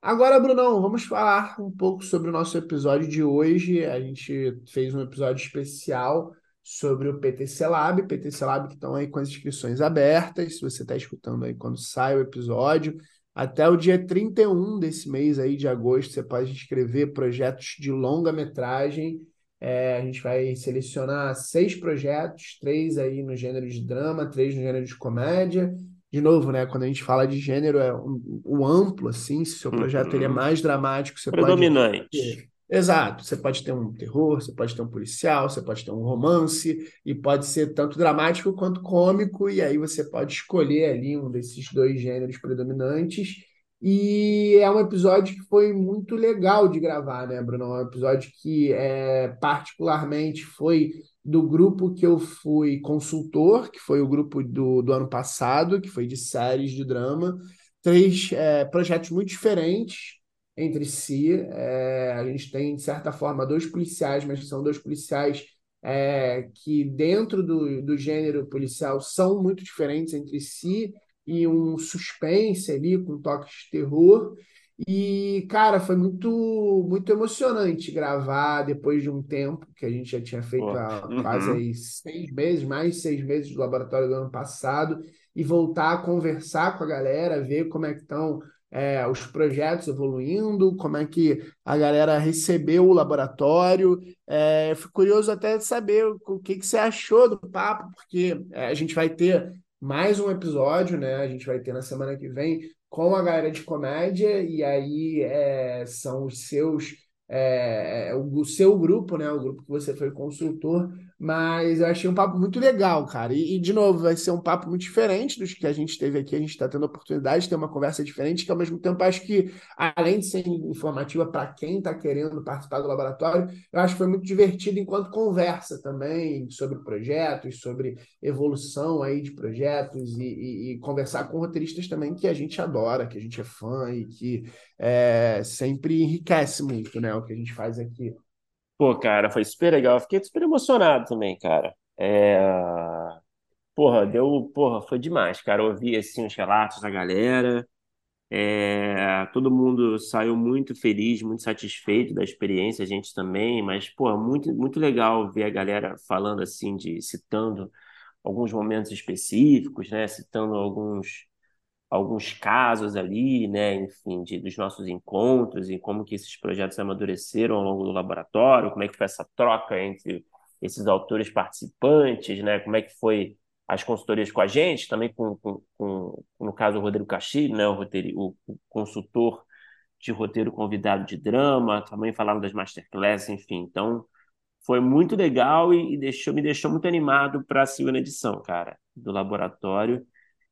Agora, Brunão, vamos falar um pouco sobre o nosso episódio de hoje. A gente fez um episódio especial sobre o PTC Lab, PTC Lab que estão aí com as inscrições abertas. Se você está escutando aí quando sai o episódio, até o dia 31 desse mês aí de agosto, você pode inscrever projetos de longa-metragem. É, a gente vai selecionar seis projetos, três aí no gênero de drama, três no gênero de comédia de novo, né, quando a gente fala de gênero, é um, o amplo, assim, se o seu projeto ele é Uhum. mais dramático, você pode Predominante. ter. Exato, você pode ter um terror, você pode ter um policial, você pode ter um romance, e pode ser tanto dramático quanto cômico, e aí você pode escolher ali um desses dois gêneros predominantes. E é um episódio que foi muito legal de gravar, né, Bruno? É um episódio que é, particularmente foi do grupo que eu fui consultor, que foi o grupo do, do ano passado, que foi de séries de drama. três é, projetos muito diferentes entre si. É, a gente tem, de certa forma, dois policiais, mas são dois policiais é, que, dentro do, do gênero policial, são muito diferentes entre si, e um suspense ali, com toques de terror. E, cara, foi muito, muito emocionante gravar depois de um tempo que a gente já tinha feito há uhum. quase seis meses, mais seis meses do laboratório do ano passado, e voltar a conversar com a galera, ver como é que estão é, os projetos evoluindo, como é que a galera recebeu o laboratório. É, fico curioso até de saber o que, que você achou do papo, porque é, a gente vai ter mais um episódio, né? A gente vai ter na semana que vem com a galera de comédia, e aí é, são os seus é, é, o seu grupo, né? O grupo que você foi consultor, mas eu achei um papo muito legal, cara. E, e, de novo, vai ser um papo muito diferente dos que a gente teve aqui. A gente está tendo a oportunidade de ter uma conversa diferente, que ao mesmo tempo acho que, além de ser informativa para quem está querendo participar do laboratório, eu acho que foi muito divertido enquanto conversa também sobre projetos, sobre evolução aí de projetos e, e, e conversar com roteiristas também que a gente adora, que a gente é fã e que é, sempre enriquece muito, né? O que a gente faz aqui. Pô, cara, foi super legal. Fiquei super emocionado também, cara. É... Porra, deu. Porra, foi demais, cara. Eu ouvi assim os relatos da galera. É... Todo mundo saiu muito feliz, muito satisfeito da experiência, a gente também, mas, porra, muito, muito legal ver a galera falando assim, de citando alguns momentos específicos, né? Citando alguns alguns casos ali, né, enfim, de, dos nossos encontros e como que esses projetos amadureceram ao longo do laboratório, como é que foi essa troca entre esses autores participantes, né, como é que foi as consultorias com a gente, também com, com, com no caso o Rodrigo Castilho, né, o, roteiro, o, o consultor de roteiro convidado de drama, também falaram das masterclasses, enfim, então foi muito legal e, e deixou, me deixou muito animado para a segunda edição, cara, do laboratório.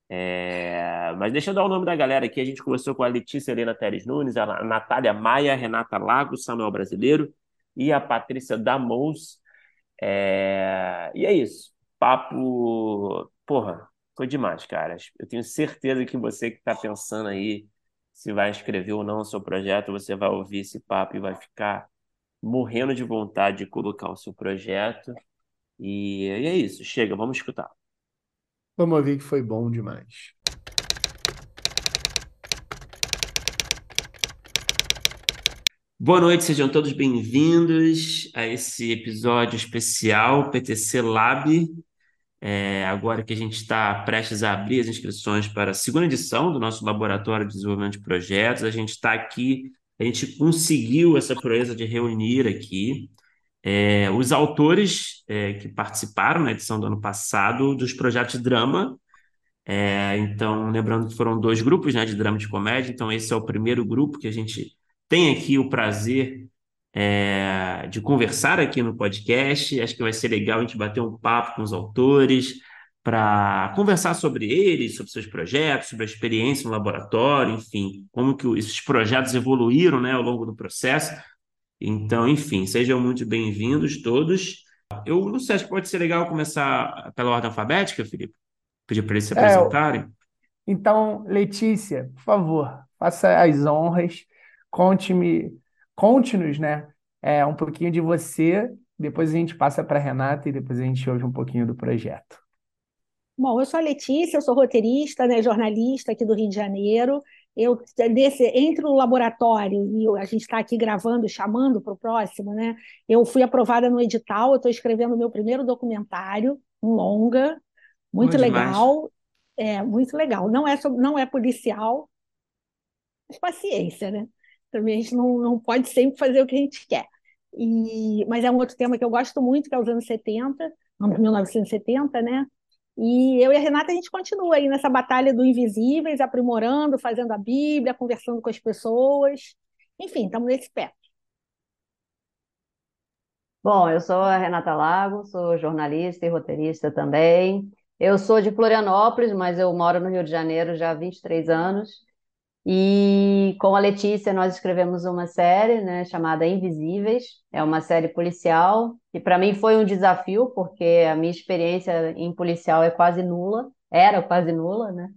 É, mas deixa eu dar o nome da galera aqui. A gente começou com a Letícia Helena Teres Nunes, a Natália Maia, Renata Lago, Samuel Brasileiro e a Patrícia Damous. É, e é isso. Papo. Porra, foi demais, cara. Eu tenho certeza que você que está pensando aí se vai escrever ou não o seu projeto, você vai ouvir esse papo e vai ficar morrendo de vontade de colocar o seu projeto. E, e é isso. Chega, vamos escutar. Vamos ver que foi bom demais. Boa noite, sejam todos bem-vindos a esse episódio especial PTC Lab. É, agora que a gente está prestes a abrir as inscrições para a segunda edição do nosso Laboratório de Desenvolvimento de Projetos, a gente está aqui, a gente conseguiu essa proeza de reunir aqui é, os autores é, que participaram na edição do ano passado dos projetos de drama. É, então, lembrando que foram dois grupos né, de drama e de comédia, então esse é o primeiro grupo que a gente tem aqui o prazer é, de conversar aqui no podcast. Acho que vai ser legal a gente bater um papo com os autores para conversar sobre eles, sobre seus projetos, sobre a experiência no laboratório, enfim, como que esses projetos evoluíram né, ao longo do processo. Então, enfim, sejam muito bem-vindos todos. Eu não sei, acho que pode ser legal começar pela ordem alfabética, Felipe. Pedir para eles se É, apresentarem. então, Letícia, por favor, faça as honras, conte-me, conte-nos, né, é, um pouquinho de você, depois a gente passa para a Renata e depois a gente ouve um pouquinho do projeto. Bom, eu sou a Letícia, eu sou roteirista, né, jornalista aqui do Rio de Janeiro. Eu desse entre o laboratório e a gente está aqui gravando, chamando para o próximo, né? Eu fui aprovada no edital, eu estou escrevendo o meu primeiro documentário, um longa, muito Bom demais. legal, é muito legal. Não é sobre- não é policial, mas paciência, né? Também a gente não, não pode sempre fazer o que a gente quer. E, mas é um outro tema que eu gosto muito, que é os anos 70, 1970, né? E eu e a Renata, a gente continua aí nessa batalha do Invisíveis, aprimorando, fazendo a Bíblia, conversando com as pessoas. Enfim, estamos nesse pé. Bom, eu sou a Renata Lago, sou jornalista e roteirista também. Eu sou de Florianópolis, mas eu moro no Rio de Janeiro já há 23 anos. E com a Letícia nós escrevemos uma série, né, chamada Invisíveis. É uma série policial e para mim foi um desafio porque a minha experiência em policial é quase nula, era quase nula, né?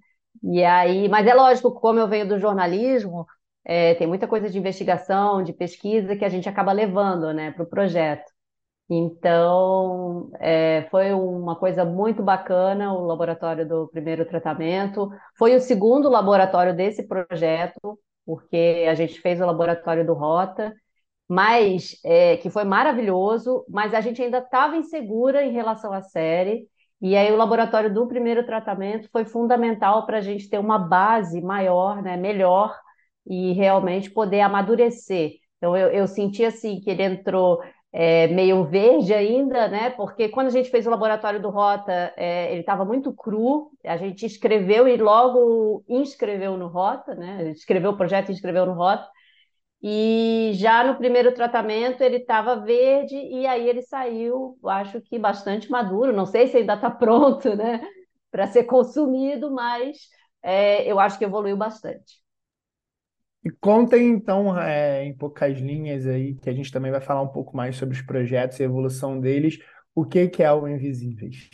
E aí, mas é lógico, como eu venho do jornalismo, é, tem muita coisa de investigação, de pesquisa que a gente acaba levando, né, para o projeto. Então, é, foi uma coisa muito bacana o laboratório do primeiro tratamento. Foi o segundo laboratório desse projeto, porque a gente fez o laboratório do Rota, mas é, que foi maravilhoso, mas a gente ainda estava insegura em relação à série. E aí o laboratório do primeiro tratamento foi fundamental para a gente ter uma base maior, né, melhor, e realmente poder amadurecer. Então eu, eu senti assim que ele entrou é, meio verde ainda, né? Porque quando a gente fez o laboratório do Rota, é, ele estava muito cru. A gente escreveu e logo inscreveu no Rota, né? Escreveu o projeto e inscreveu no Rota. E já no primeiro tratamento ele estava verde e aí ele saiu, acho que bastante maduro. Não sei se ainda está pronto, né? Para ser consumido, mas é, eu acho que evoluiu bastante. E contem, então, é, em poucas linhas aí, que a gente também vai falar um pouco mais sobre os projetos e a evolução deles, o que que é o Invisíveis?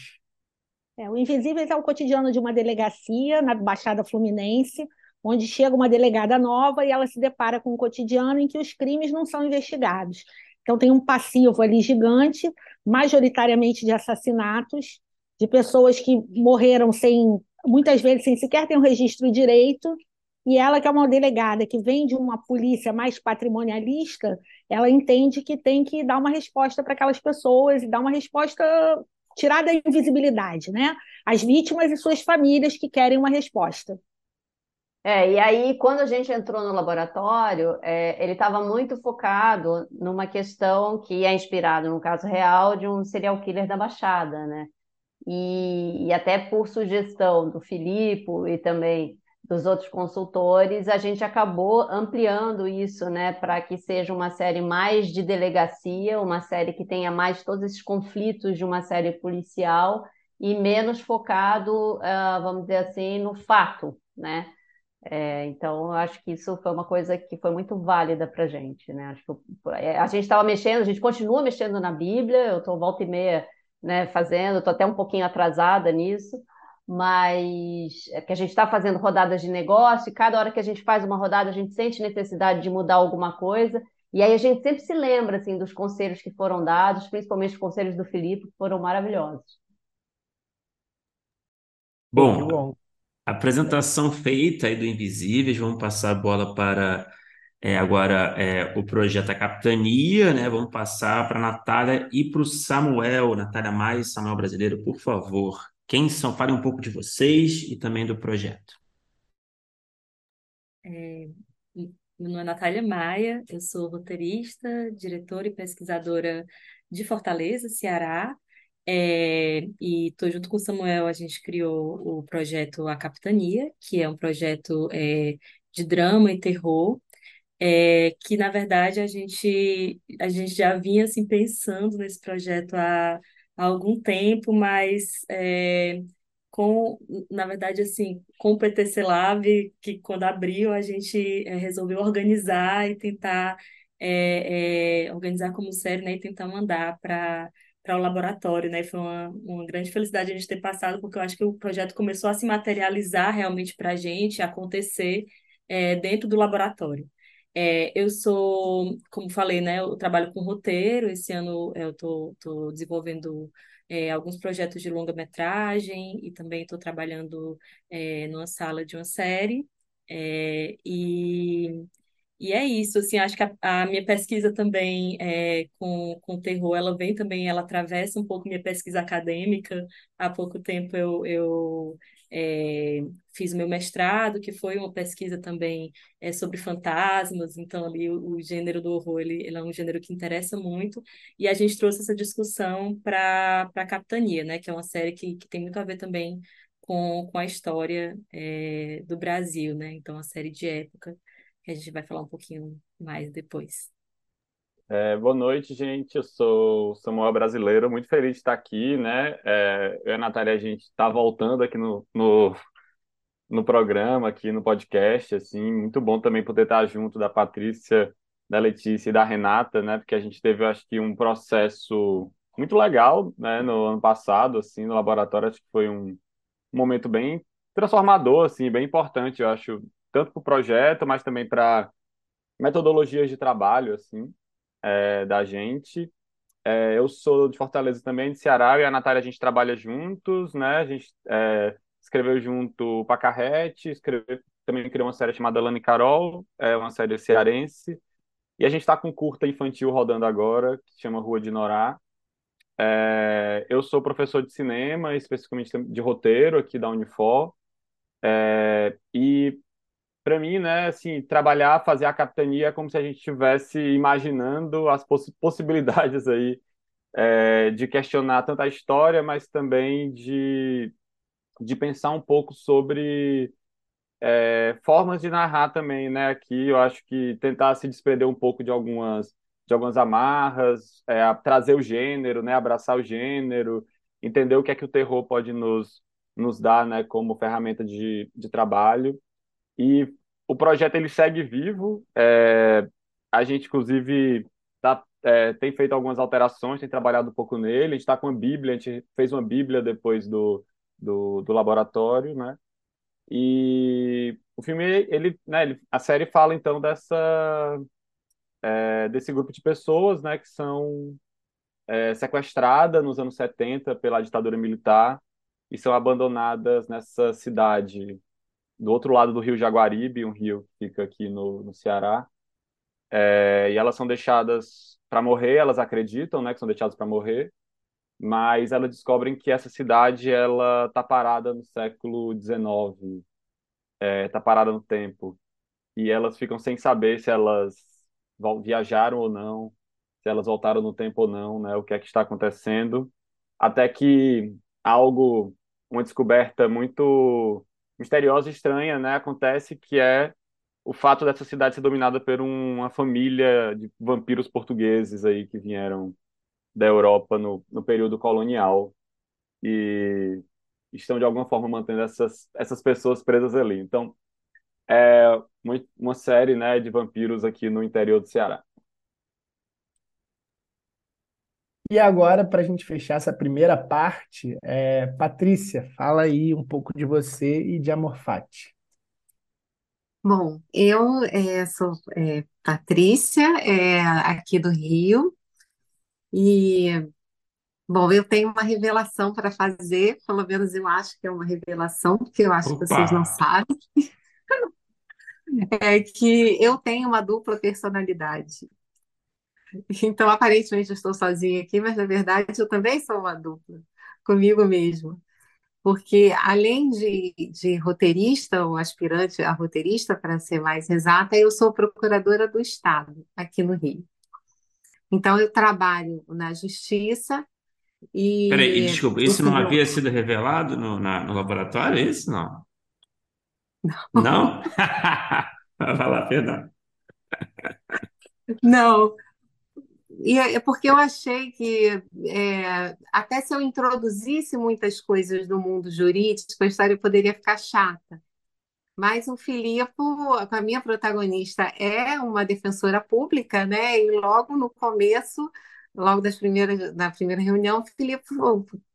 É, o Invisíveis é o cotidiano de uma delegacia na Baixada Fluminense, onde chega uma delegada nova e ela se depara com um cotidiano em que os crimes não são investigados. Então tem um passivo ali gigante, majoritariamente de assassinatos, de pessoas que morreram sem, muitas vezes sem sequer ter um registro direito, e ela, que é uma delegada que vem de uma polícia mais patrimonialista, ela entende que tem que dar uma resposta para aquelas pessoas e dar uma resposta tirar da invisibilidade, né? As vítimas e suas famílias que querem uma resposta. É, e aí, quando a gente entrou no laboratório, é, ele estava muito focado numa questão que é inspirado no caso real de um serial killer da Baixada, né? E, e até por sugestão do Filipe e também dos outros consultores, a gente acabou ampliando isso, né, para que seja uma série mais de delegacia, uma série que tenha mais todos esses conflitos de uma série policial e menos focado, uh, vamos dizer assim, no fato, né? É, então, acho que isso foi uma coisa que foi muito válida para a gente, né? Acho que é, a gente estava mexendo, a gente continua mexendo na Bíblia, eu estou volta e meia, né, fazendo, estou até um pouquinho atrasada nisso, mas é que a gente está fazendo rodadas de negócio, e cada hora que a gente faz uma rodada, a gente sente necessidade de mudar alguma coisa, e aí a gente sempre se lembra assim, dos conselhos que foram dados, principalmente os conselhos do Felipe, que foram maravilhosos. Bom, apresentação feita aí do Invisíveis, vamos passar a bola para é, agora é, o projeto A Capitania, né? Vamos passar para a Natália e para o Samuel, Natália Mais, Samuel Brasileiro, por favor. Quem são? Falem um pouco de vocês e também do projeto. É, meu nome é Natália Maia, eu sou roteirista, diretora e pesquisadora de Fortaleza, Ceará. É, e estou junto com o Samuel, a gente criou o projeto A Capitania, que é um projeto é, de drama e terror, é, que na verdade a gente, a gente já vinha assim, pensando nesse projeto há há algum tempo, mas é, com, na verdade, assim, com o PTC Lab, que quando abriu a gente é, resolveu organizar e tentar é, é, organizar como série, né, e tentar mandar para para o laboratório, né? Foi uma, uma grande felicidade a gente ter passado, porque eu acho que o projeto começou a se materializar realmente para a gente, acontecer é, dentro do laboratório. É, eu sou, como falei, né, eu trabalho com roteiro. Esse ano eu estou desenvolvendo é, alguns projetos de longa-metragem e também estou trabalhando é, numa sala de uma série. É, e, e é isso, assim, acho que a, a minha pesquisa também é, com, com terror, ela vem também, ela atravessa um pouco minha pesquisa acadêmica. Há pouco tempo eu, eu é, fiz meu mestrado, que foi uma pesquisa também é, sobre fantasmas, então ali o, o gênero do horror, ele, ele, é um gênero que interessa muito, e a gente trouxe essa discussão para a Capitania, né, que é uma série que, que tem muito a ver também com, com a história é, do Brasil, né, então a série de época, que a gente vai falar um pouquinho mais depois. É, boa noite, gente. Eu sou Samuel Brasileiro, muito feliz de estar aqui, né? É, eu e a Natália, a gente está voltando aqui no, no, no programa, aqui no podcast, assim, muito bom também poder estar junto da Patrícia, da Letícia e da Renata, né? Porque a gente teve, acho que, um processo muito legal, né? No ano passado, assim, no laboratório, acho que foi um momento bem transformador, assim, bem importante, eu acho, tanto para o projeto, mas também para metodologias de trabalho, assim, é, da gente. É, eu sou de Fortaleza também, de Ceará, e a Natália a gente trabalha juntos, né? A gente é, escreveu junto Pacarrete, escreveu, também criou uma série chamada Lani Carol, é uma série cearense, e a gente está com curta infantil rodando agora, que chama Rua de Norá. É, eu sou professor de cinema, especificamente de roteiro aqui da Unifor, é, e para mim, né, assim, trabalhar, fazer a capitania é como se a gente estivesse imaginando as poss possibilidades aí é, de questionar tanto a história, mas também de, de pensar um pouco sobre é, formas de narrar também, né? Aqui eu acho que tentar se desprender um pouco de algumas de algumas amarras, é, trazer o gênero, né? Abraçar o gênero, entender o que é que o terror pode nos nos dar, né? Como ferramenta de, de trabalho e o projeto ele segue vivo. É, a gente inclusive tá, é, tem feito algumas alterações, tem trabalhado um pouco nele. A gente está com uma Bíblia, a gente fez uma Bíblia depois do, do, do laboratório, né? E o filme, ele, né, ele, a série fala então dessa é, desse grupo de pessoas, né, que são é, sequestradas nos anos 70 pela ditadura militar e são abandonadas nessa cidade do outro lado do rio Jaguaribe, um rio que fica aqui no, no Ceará. É, e elas são deixadas para morrer, elas acreditam, né, que são deixadas para morrer, mas elas descobrem que essa cidade ela tá parada no século XIX, é, tá parada no tempo, e elas ficam sem saber se elas viajaram ou não, se elas voltaram no tempo ou não, né, o que é que está acontecendo, até que algo, uma descoberta muito misteriosa e estranha, né, acontece que é o fato dessa cidade ser dominada por uma família de vampiros portugueses aí que vieram da Europa no, no período colonial e estão de alguma forma mantendo essas, essas pessoas presas ali. Então, é uma, uma série, né, de vampiros aqui no interior do Ceará. E agora, para a gente fechar essa primeira parte, é, Patrícia, fala aí um pouco de você e de Amorfati. Bom, eu é, sou é, Patrícia, é, aqui do Rio, e, bom, eu tenho uma revelação para fazer, pelo menos eu acho que é uma revelação, porque eu acho que vocês não Opa! sabem, é que eu tenho uma dupla personalidade. Então, aparentemente, eu estou sozinha aqui, mas na verdade eu também sou uma dupla, comigo mesma. Porque, além de, de roteirista, ou aspirante a roteirista, para ser mais exata, eu sou procuradora do Estado, aqui no Rio. Então, eu trabalho na Justiça Peraí, e desculpa, isso não havia sido revelado no, na- no laboratório? é Isso não? Não? Vai lá, perdão. Não, e é é porque eu achei que, é, até se eu introduzisse muitas coisas do mundo jurídico, a história poderia ficar chata. Mas o Filipe, a minha protagonista, é uma defensora pública, né? E logo no começo, logo das primeiras, na primeira reunião, o Filipe,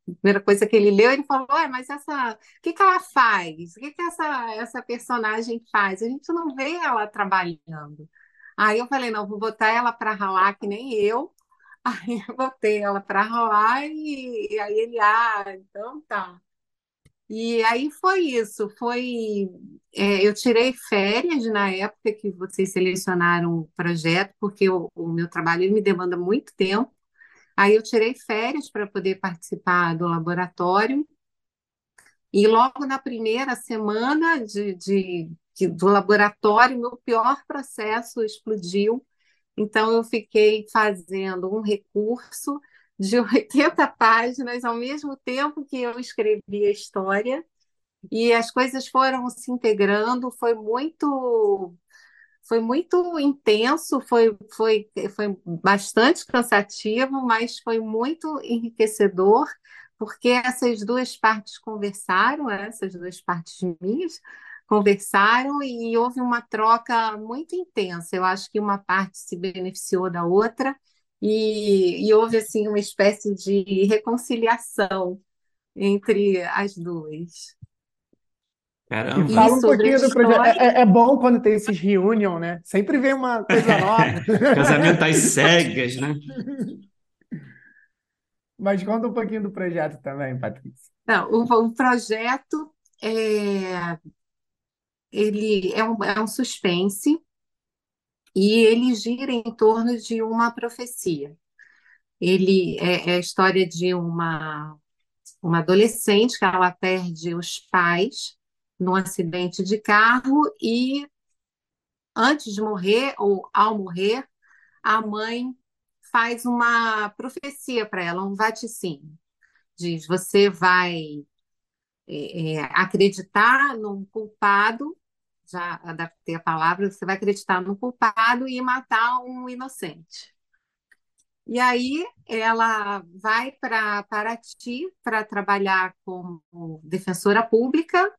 a primeira coisa que ele leu, ele falou: Ué, mas essa, o que que ela faz? O que que essa, essa personagem faz? A gente não vê ela trabalhando. Aí eu falei: Não, vou botar ela para ralar que nem eu. Aí eu botei ela para ralar e, e aí ele, ah, então tá. E aí foi isso, foi é, eu tirei férias na época que vocês selecionaram o projeto, porque o, o meu trabalho me demanda muito tempo. Aí eu tirei férias para poder participar do laboratório, e logo na primeira semana de, de- de- do laboratório, meu pior processo explodiu. Então eu fiquei fazendo um recurso de 80 páginas ao mesmo tempo que eu escrevia a história. E as coisas foram se integrando, foi muito, foi muito intenso, foi, foi, foi bastante cansativo, mas foi muito enriquecedor, porque essas duas partes conversaram, essas duas partes minhas conversaram e houve uma troca muito intensa. Eu acho que uma parte se beneficiou da outra e, e houve assim uma espécie de reconciliação entre as duas. Caramba. E fala um pouquinho do projeto. É, é- é bom quando tem esses reunion, né? Sempre vem uma coisa nova. Casamento às cegas, né? Mas conta um pouquinho do projeto também, Patrícia. Não, o, o projeto é, ele é um, é um suspense e ele gira em torno de uma profecia. Ele é, é a história de uma, uma adolescente que ela perde os pais num acidente de carro e antes de morrer ou ao morrer, a mãe faz uma profecia para ela, um vaticínio. Diz: você vai é, é, acreditar num culpado, já adaptei a palavra, você vai acreditar num culpado e matar um inocente. E aí ela vai para Paraty para trabalhar como defensora pública.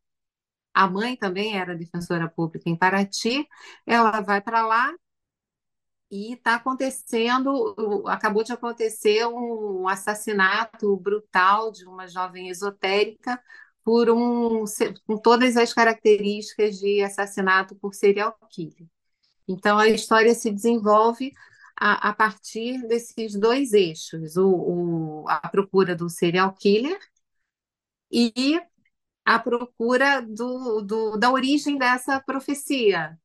A mãe também era defensora pública em Paraty. Ela vai para lá e está acontecendo, acabou de acontecer um assassinato brutal de uma jovem esotérica por um, com todas as características de assassinato por serial killer. Então a história se desenvolve a, a partir desses dois eixos, o, o, a procura do serial killer e a procura do, do, da origem dessa profecia,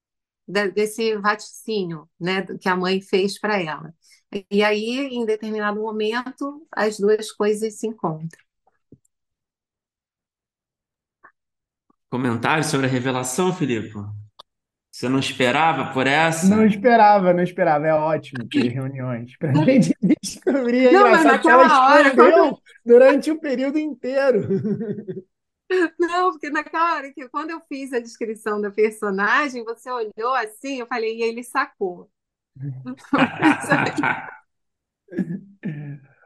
desse vaticínio, né, que a mãe fez para ela. E aí, em determinado momento, as duas coisas se encontram. Comentários sobre a revelação, Filipe? Você não esperava por essa? Não esperava, não esperava. É ótimo ter reuniões para a gente descobrir. Não, mas naquela hora, escondeu durante o período inteiro. Não, porque naquela hora que quando eu fiz a descrição da personagem, você olhou assim, eu falei, e ele sacou.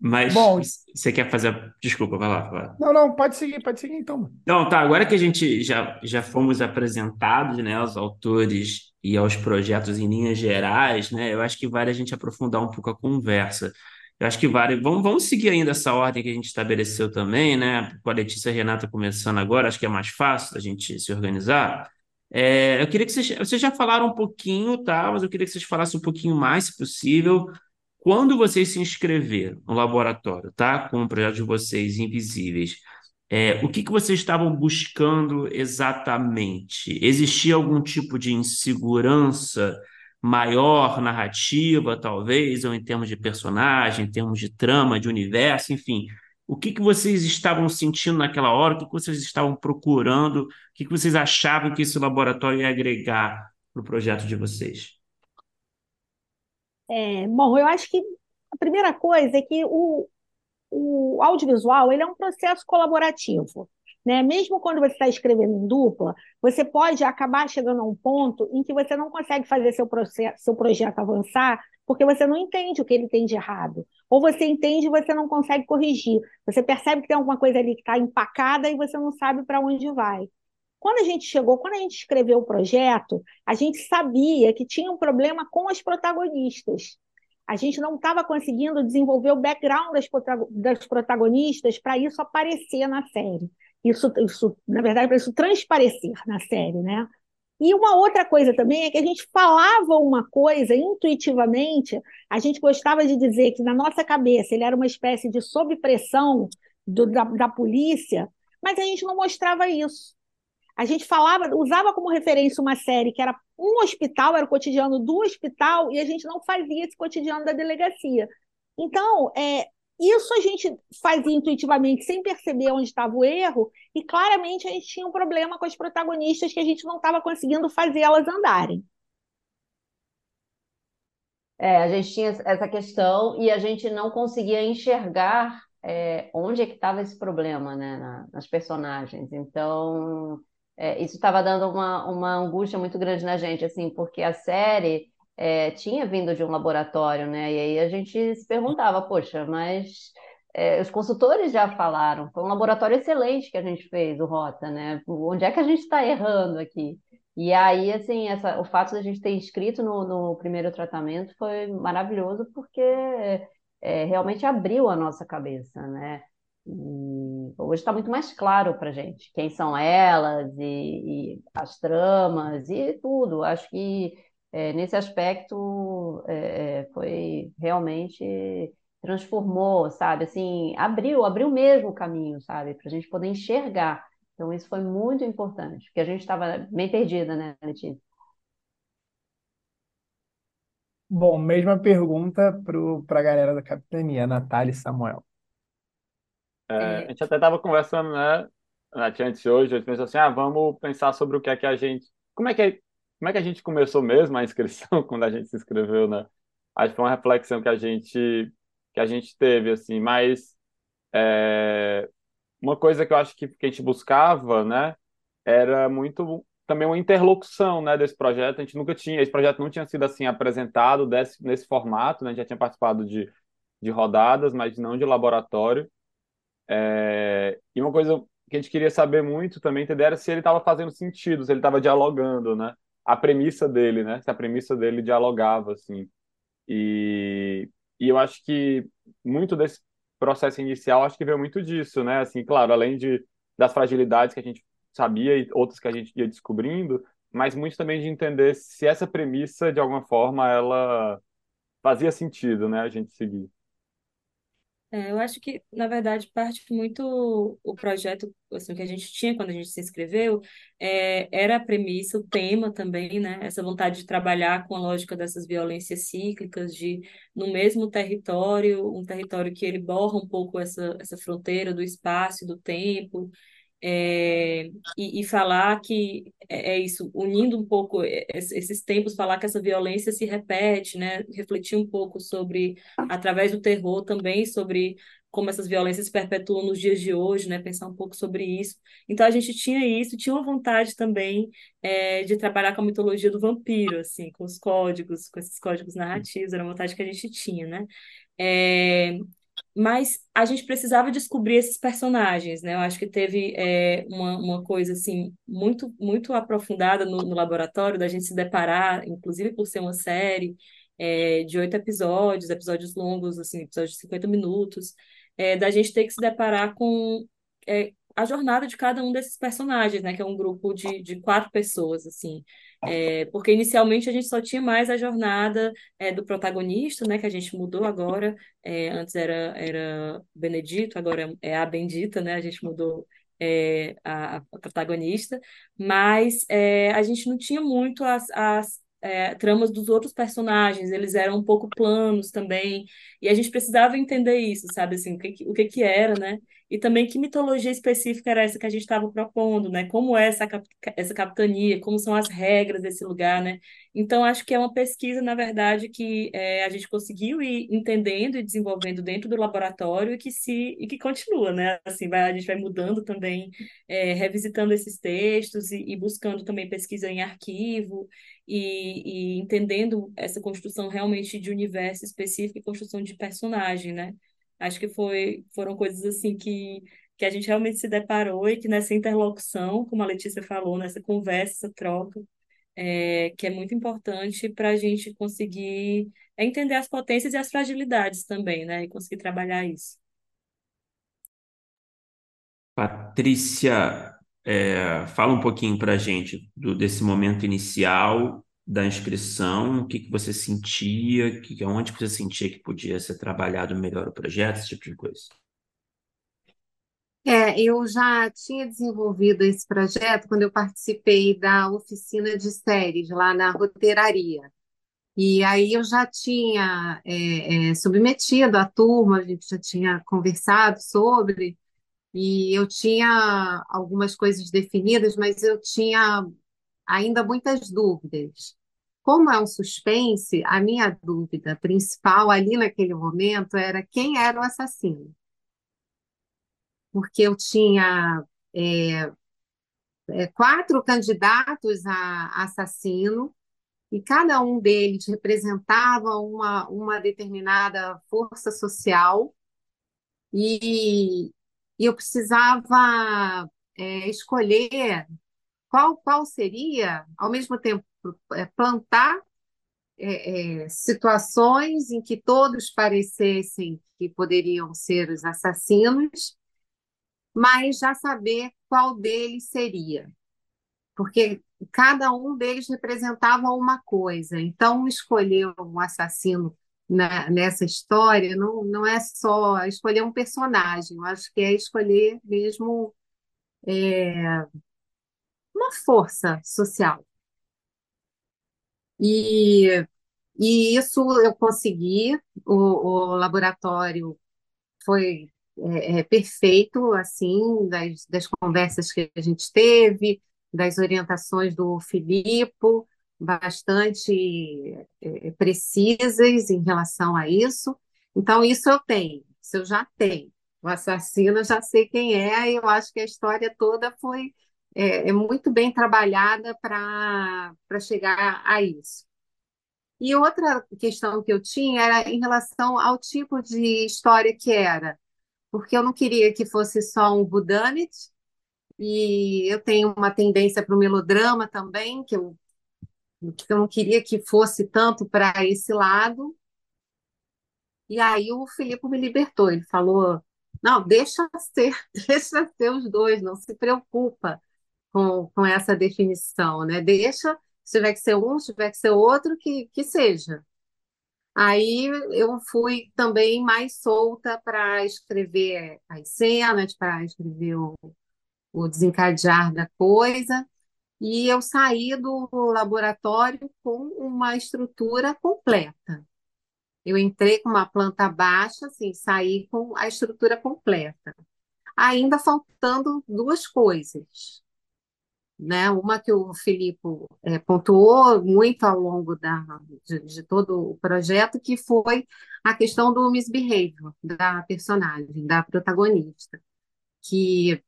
Mas Bom, você quer fazer. Desculpa, vai lá, vai lá. não, não, pode seguir, pode seguir então. Então, tá, agora que a gente já, já fomos apresentados, né, aos autores e aos projetos em linhas gerais, né, eu acho que vale a gente aprofundar um pouco a conversa. Eu acho que vale. Vamos, vamos seguir ainda essa ordem que a gente estabeleceu também, né? Com a Letícia e a Renata começando agora, acho que é mais fácil da gente se organizar. É, eu queria que vocês, vocês já falaram um pouquinho, tá? Mas eu queria que vocês falassem um pouquinho mais, se possível, quando vocês se inscreveram no laboratório, tá? Com o projeto de vocês Invisíveis, é, o que que vocês estavam buscando exatamente? Existia algum tipo de insegurança maior narrativa, talvez, ou em termos de personagem, em termos de trama, de universo, enfim. O que que vocês estavam sentindo naquela hora? O que que vocês estavam procurando? O que que vocês achavam que esse laboratório ia agregar para o projeto de vocês? É, bom, eu acho que a primeira coisa é que o, o audiovisual ele é um processo colaborativo. Né? Mesmo quando você está escrevendo em dupla, você pode acabar chegando a um ponto em que você não consegue fazer seu, processo, seu projeto avançar porque você não entende o que ele tem de errado. Ou você entende e você não consegue corrigir. Você percebe que tem alguma coisa ali que está empacada e você não sabe para onde vai. Quando a gente chegou, quando a gente escreveu o projeto, a gente sabia que tinha um problema com as protagonistas. A gente não estava conseguindo desenvolver o background das, protagonistas para isso aparecer na série. Isso, isso, na verdade, para isso transparecer na série, né? E uma outra coisa também é que a gente falava uma coisa intuitivamente, a gente gostava de dizer que na nossa cabeça ele era uma espécie de sob pressão do, da, da polícia, mas a gente não mostrava isso. A gente falava, usava como referência uma série que era um hospital, era o cotidiano do hospital, e a gente não fazia esse cotidiano da delegacia. Então, é, isso a gente fazia intuitivamente, sem perceber onde estava o erro, e claramente a gente tinha um problema com as protagonistas que a gente não estava conseguindo fazer elas andarem. É, a gente tinha essa questão e a gente não conseguia enxergar é, onde é que estava esse problema, né, na, nas personagens. Então, é, isso estava dando uma, uma angústia muito grande na gente, assim, porque a série é, tinha vindo de um laboratório, né? E aí a gente se perguntava, poxa, mas é, os consultores já falaram, foi um laboratório excelente que a gente fez, o Rota, né? Onde é que a gente está errando aqui? E aí, assim, essa, o fato da gente ter inscrito no, no primeiro tratamento foi maravilhoso porque é, realmente abriu a nossa cabeça, né? Hoje está muito mais claro para gente quem são elas e, e, as tramas e tudo. Acho que é, nesse aspecto é, é foi realmente transformou, sabe? Assim, abriu, abriu mesmo o caminho, sabe? Para a gente poder enxergar. Então, isso foi muito importante, porque a gente estava bem perdida, né, Letícia? Bom, mesma pergunta para a galera da capitania, Natália e Samuel. É, a É, gente até estava conversando, né, Nath, antes hoje, a gente pensou assim, ah, vamos pensar sobre o que é que a gente, como é que, é, como é que a gente começou mesmo a inscrição, quando a gente se inscreveu, né? Acho que foi uma reflexão que a gente, que a gente teve, assim, mas é, uma coisa que eu acho que, que a gente buscava, né, era muito também uma interlocução, né, desse projeto. A gente nunca tinha, esse projeto não tinha sido assim apresentado desse, nesse formato, né? A gente já tinha participado de, de rodadas, mas não de laboratório. É, e uma coisa que a gente queria saber muito também, entender, era se ele estava fazendo sentido, se ele estava dialogando, né? A premissa dele, né? Se a premissa dele dialogava, assim. E, e eu acho que muito desse processo inicial, acho que veio muito disso, né? Assim, claro, além de, das fragilidades que a gente sabia e outras que a gente ia descobrindo, mas muito também de entender se essa premissa, de alguma forma, ela fazia sentido, né? A gente seguir. É, eu acho que, na verdade, parte muito o projeto assim, que a gente tinha quando a gente se inscreveu, é, era a premissa, o tema também, né? Essa vontade de trabalhar com a lógica dessas violências cíclicas, de no mesmo território, um território que ele borra um pouco essa, essa fronteira do espaço do tempo, é, e, e, falar que é, é, isso, unindo um pouco esses tempos, falar que essa violência se repete, né? Refletir um pouco sobre, através do terror também, sobre como essas violências se perpetuam nos dias de hoje, né? Pensar um pouco sobre isso. Então a gente tinha isso, tinha uma vontade também é, de trabalhar com a mitologia do vampiro, assim, com os códigos, com esses códigos narrativos, era uma vontade que a gente tinha, né? É, mas a gente precisava descobrir esses personagens, né? Eu acho que teve é, uma, uma coisa assim muito muito aprofundada no, no, laboratório da gente se deparar, inclusive por ser uma série é, de oito episódios, episódios longos, assim, episódios de 50 minutos, é, da gente ter que se deparar com é, a jornada de cada um desses personagens, né? Que é um grupo de, de quatro pessoas, assim. É, porque inicialmente a gente só tinha mais a jornada é, do protagonista, né? Que a gente mudou agora. É, antes era, era Benedito, agora é a Bendita, né? A gente mudou é, a, a, protagonista. Mas é, a gente não tinha muito as, as é, tramas dos outros personagens, eles eram um pouco planos também, e a gente precisava entender isso, sabe, assim, o que, o que que era, né, e também que mitologia específica era essa que a gente estava propondo, né? Como é essa, essa capitania, como são as regras desse lugar, né? Então, acho que é uma pesquisa, na verdade, que é, a gente conseguiu ir entendendo e desenvolvendo dentro do laboratório e que se e que continua, né? Assim, vai, a gente vai mudando também, é, revisitando esses textos e, e, buscando também pesquisa em arquivo e, e entendendo essa construção realmente de universo específico e construção de personagem, né? Acho que foi, foram coisas assim que, que a gente realmente se deparou e que nessa interlocução, como a Letícia falou, nessa conversa, troca, é, que é muito importante para a gente conseguir entender as potências e as fragilidades também, né? E conseguir trabalhar isso. Patrícia, é, fala um pouquinho para a gente do, desse momento inicial da inscrição, o que, que você sentia, que, onde você sentia que podia ser trabalhado melhor o projeto, esse tipo de coisa? É, eu já tinha desenvolvido esse projeto quando eu participei da oficina de séries lá na roteiraria. E aí eu já tinha é, é, submetido a turma, a gente já tinha conversado sobre, e eu tinha algumas coisas definidas, mas eu tinha ainda muitas dúvidas. Como é um suspense, a minha dúvida principal ali naquele momento era quem era o assassino. Porque eu tinha é, é, quatro candidatos a assassino e cada um deles representava uma, uma determinada força social e, e eu precisava é, escolher qual, qual seria, ao mesmo tempo, é, plantar é, é, situações em que todos parecessem que poderiam ser os assassinos mas já saber qual deles seria, porque cada um deles representava uma coisa. Então, escolher um assassino na, nessa história não, não é só escolher um personagem, eu acho que é escolher mesmo é, uma força social. E, e isso eu consegui, o, o laboratório foi é, é, perfeito, assim, das, das conversas que a gente teve, das orientações do Filipe, bastante é, precisas em relação a isso. Então, isso eu tenho, isso eu já tenho. O assassino, eu já sei quem é, e eu acho que a história toda foi é, é muito bem trabalhada para chegar a isso. E outra questão que eu tinha era em relação ao tipo de história que era, porque eu não queria que fosse só um whodunit, e eu tenho uma tendência para o melodrama também, que eu, que eu não queria que fosse tanto para esse lado. E aí o Filipe me libertou, ele falou, não, deixa ser, deixa ser os dois, não se preocupa com, com essa definição, né? Deixa, se tiver que ser um, se tiver que ser outro, que, que seja. Aí eu fui também mais solta para escrever as cenas, para escrever o, o desencadear da coisa, e eu saí do laboratório com uma estrutura completa. Eu entrei com uma planta baixa, assim, saí com a estrutura completa. Ainda faltando duas coisas né? Uma que o Filipe é, pontuou muito ao longo da, de, de, todo o projeto, que foi a questão do misbehavior da personagem, da protagonista, que,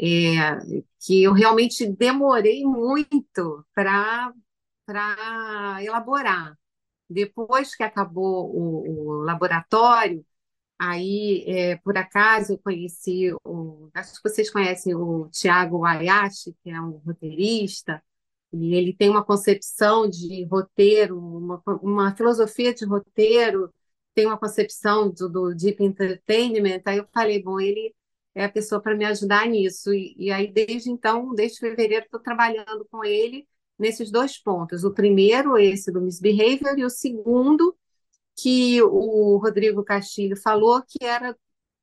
é, que eu realmente demorei muito para para elaborar. Depois que acabou o, o laboratório, Aí, é, por acaso, eu conheci, o, acho que vocês conhecem o Tiago Ayashi, que é um roteirista, e ele tem uma concepção de roteiro, uma, uma filosofia de roteiro, tem uma concepção do, do Deep Entertainment. Aí eu falei, bom, ele é a pessoa para me ajudar nisso. E, e, aí, desde então, desde fevereiro, estou trabalhando com ele nesses dois pontos. O primeiro, esse do Misbehavior, e o segundo, que o Rodrigo Castilho falou que era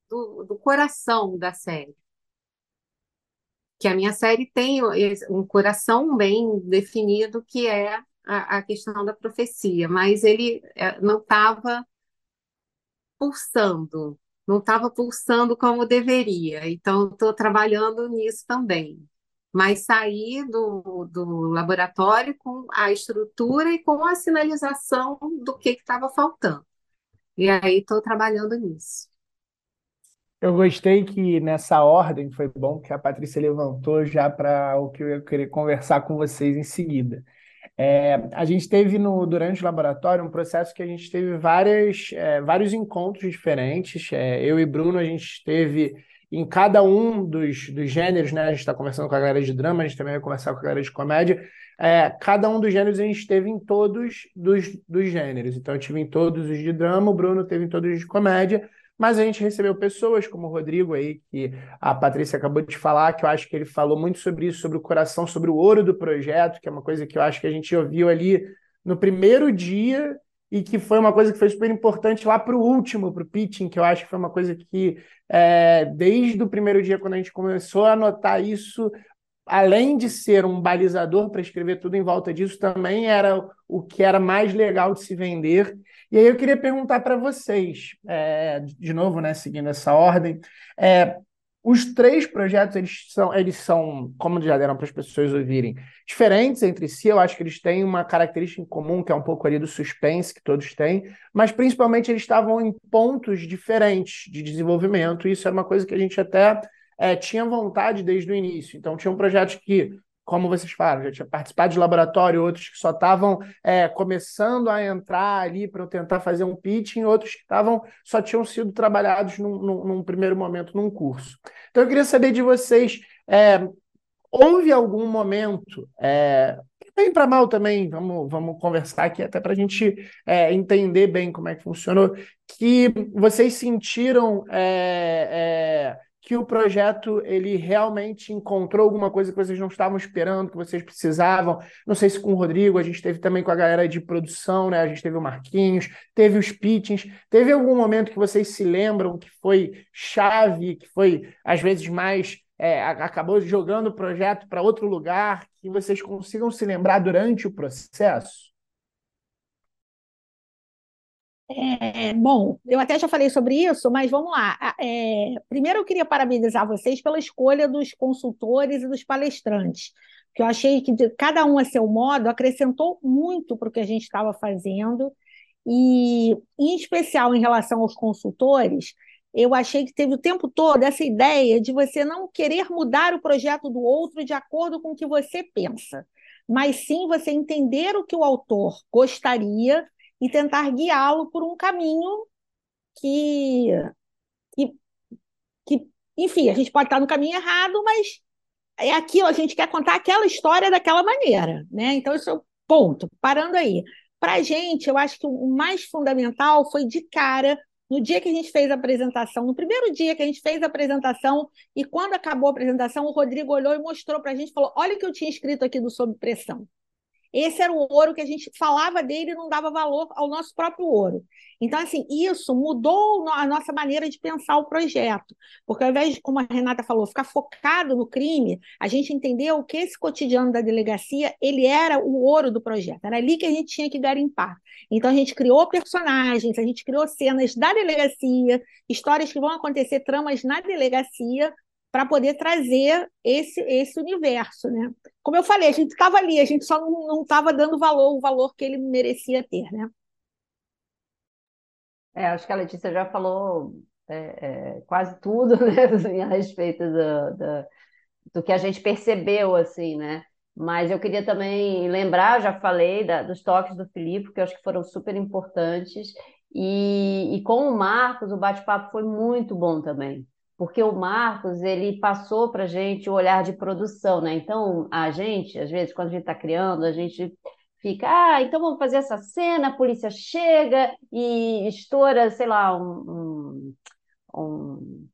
do, do coração da série. Que a minha série tem um coração bem definido, que é a, a questão da profecia, mas ele é, não estava pulsando, não estava pulsando como deveria. Então, estou trabalhando nisso também mas sair do, do laboratório com a estrutura e com a sinalização do que estava faltando. E aí estou trabalhando nisso. Eu gostei que nessa ordem foi bom que a Patrícia levantou já para o que eu ia querer conversar com vocês em seguida. É, a gente teve no, durante o laboratório um processo que a gente teve várias, é, vários encontros diferentes. É, eu e Bruno, a gente teve em cada um dos, dos gêneros, né? A gente está conversando com a galera de drama, a gente também vai conversar com a galera de comédia. É, cada um dos gêneros a gente esteve em todos dos, dos gêneros. Então, eu tive em todos os de drama, o Bruno teve em todos os de comédia, mas a gente recebeu pessoas como o Rodrigo aí, que a Patrícia acabou de falar, que eu acho que ele falou muito sobre isso, sobre o coração, sobre o ouro do projeto, que é uma coisa que eu acho que a gente ouviu ali no primeiro dia e que foi uma coisa que foi super importante lá para o último, para o pitching, que eu acho que foi uma coisa que, é, desde o primeiro dia, quando a gente começou a notar isso, além de ser um balizador para escrever tudo em volta disso, também era o que era mais legal de se vender. E aí eu queria perguntar para vocês, é, de novo, né, seguindo essa ordem, é, os três projetos, eles são, eles são, como já deram para as pessoas ouvirem, diferentes entre si. Eu acho que eles têm uma característica em comum, que é um pouco ali do suspense que todos têm, mas principalmente eles estavam em pontos diferentes de desenvolvimento. Isso era uma coisa que a gente até é, tinha vontade desde o início. Então, tinham projetos que como vocês falaram, já tinha participado de laboratório, outros que só estavam é, começando a entrar ali para tentar fazer um pitching, outros que estavam só tinham sido trabalhados num, num, num, primeiro momento num curso. Então eu queria saber de vocês, é, houve algum momento, é, bem para mal também, vamos, vamos conversar aqui até para a gente é, entender bem como é que funcionou, que vocês sentiram é, é, que o projeto ele realmente encontrou alguma coisa que vocês não estavam esperando, que vocês precisavam. Não sei se com o Rodrigo, a gente teve também com a galera de produção, né? A gente teve o Marquinhos, teve os pitchings. Teve algum momento que vocês se lembram que foi chave, que foi às vezes mais é, acabou jogando o projeto para outro lugar, que vocês consigam se lembrar durante o processo? É, bom, eu até já falei sobre isso, mas vamos lá. É, primeiro, eu queria parabenizar vocês pela escolha dos consultores e dos palestrantes, que eu achei que cada um a seu modo acrescentou muito para o que a gente estava fazendo, e em especial em relação aos consultores, eu achei que teve o tempo todo essa ideia de você não querer mudar o projeto do outro de acordo com o que você pensa, mas sim você entender o que o autor gostaria e tentar guiá-lo por um caminho que, que, que, enfim, a gente pode estar no caminho errado, mas é aquilo, a gente quer contar aquela história daquela maneira, né? Então, isso é o ponto. Parando aí. Para a gente, eu acho que o mais fundamental foi de cara, no dia que a gente fez a apresentação, no primeiro dia que a gente fez a apresentação, e quando acabou a apresentação, o Rodrigo olhou e mostrou para a gente, falou, olha o que eu tinha escrito aqui do Sob Pressão. Esse era o ouro que a gente falava dele e não dava valor ao nosso próprio ouro. Então, assim, isso mudou a nossa maneira de pensar o projeto. Porque ao invés de, como a Renata falou, ficar focado no crime, a gente entendeu que esse cotidiano da delegacia, ele era o ouro do projeto. Era ali que a gente tinha que garimpar. Então, a gente criou personagens, a gente criou cenas da delegacia, histórias que vão acontecer, tramas na delegacia, para poder trazer esse, esse universo, né? Como eu falei, a gente estava ali, a gente só não estava dando valor, o valor que ele merecia ter, né? É, acho que a Letícia já falou é, é, quase tudo, né, assim, a respeito do, do, do, que a gente percebeu, assim, né? Mas eu queria também lembrar, já falei da, dos toques do Filipe, que eu acho que foram super importantes, e, e com o Marcos, o bate-papo foi muito bom também porque o Marcos ele passou para a gente o olhar de produção, né? Então a gente, às vezes, quando a gente está criando, a gente fica, ah, então vamos fazer essa cena, a polícia chega e estoura, sei lá, um, um, um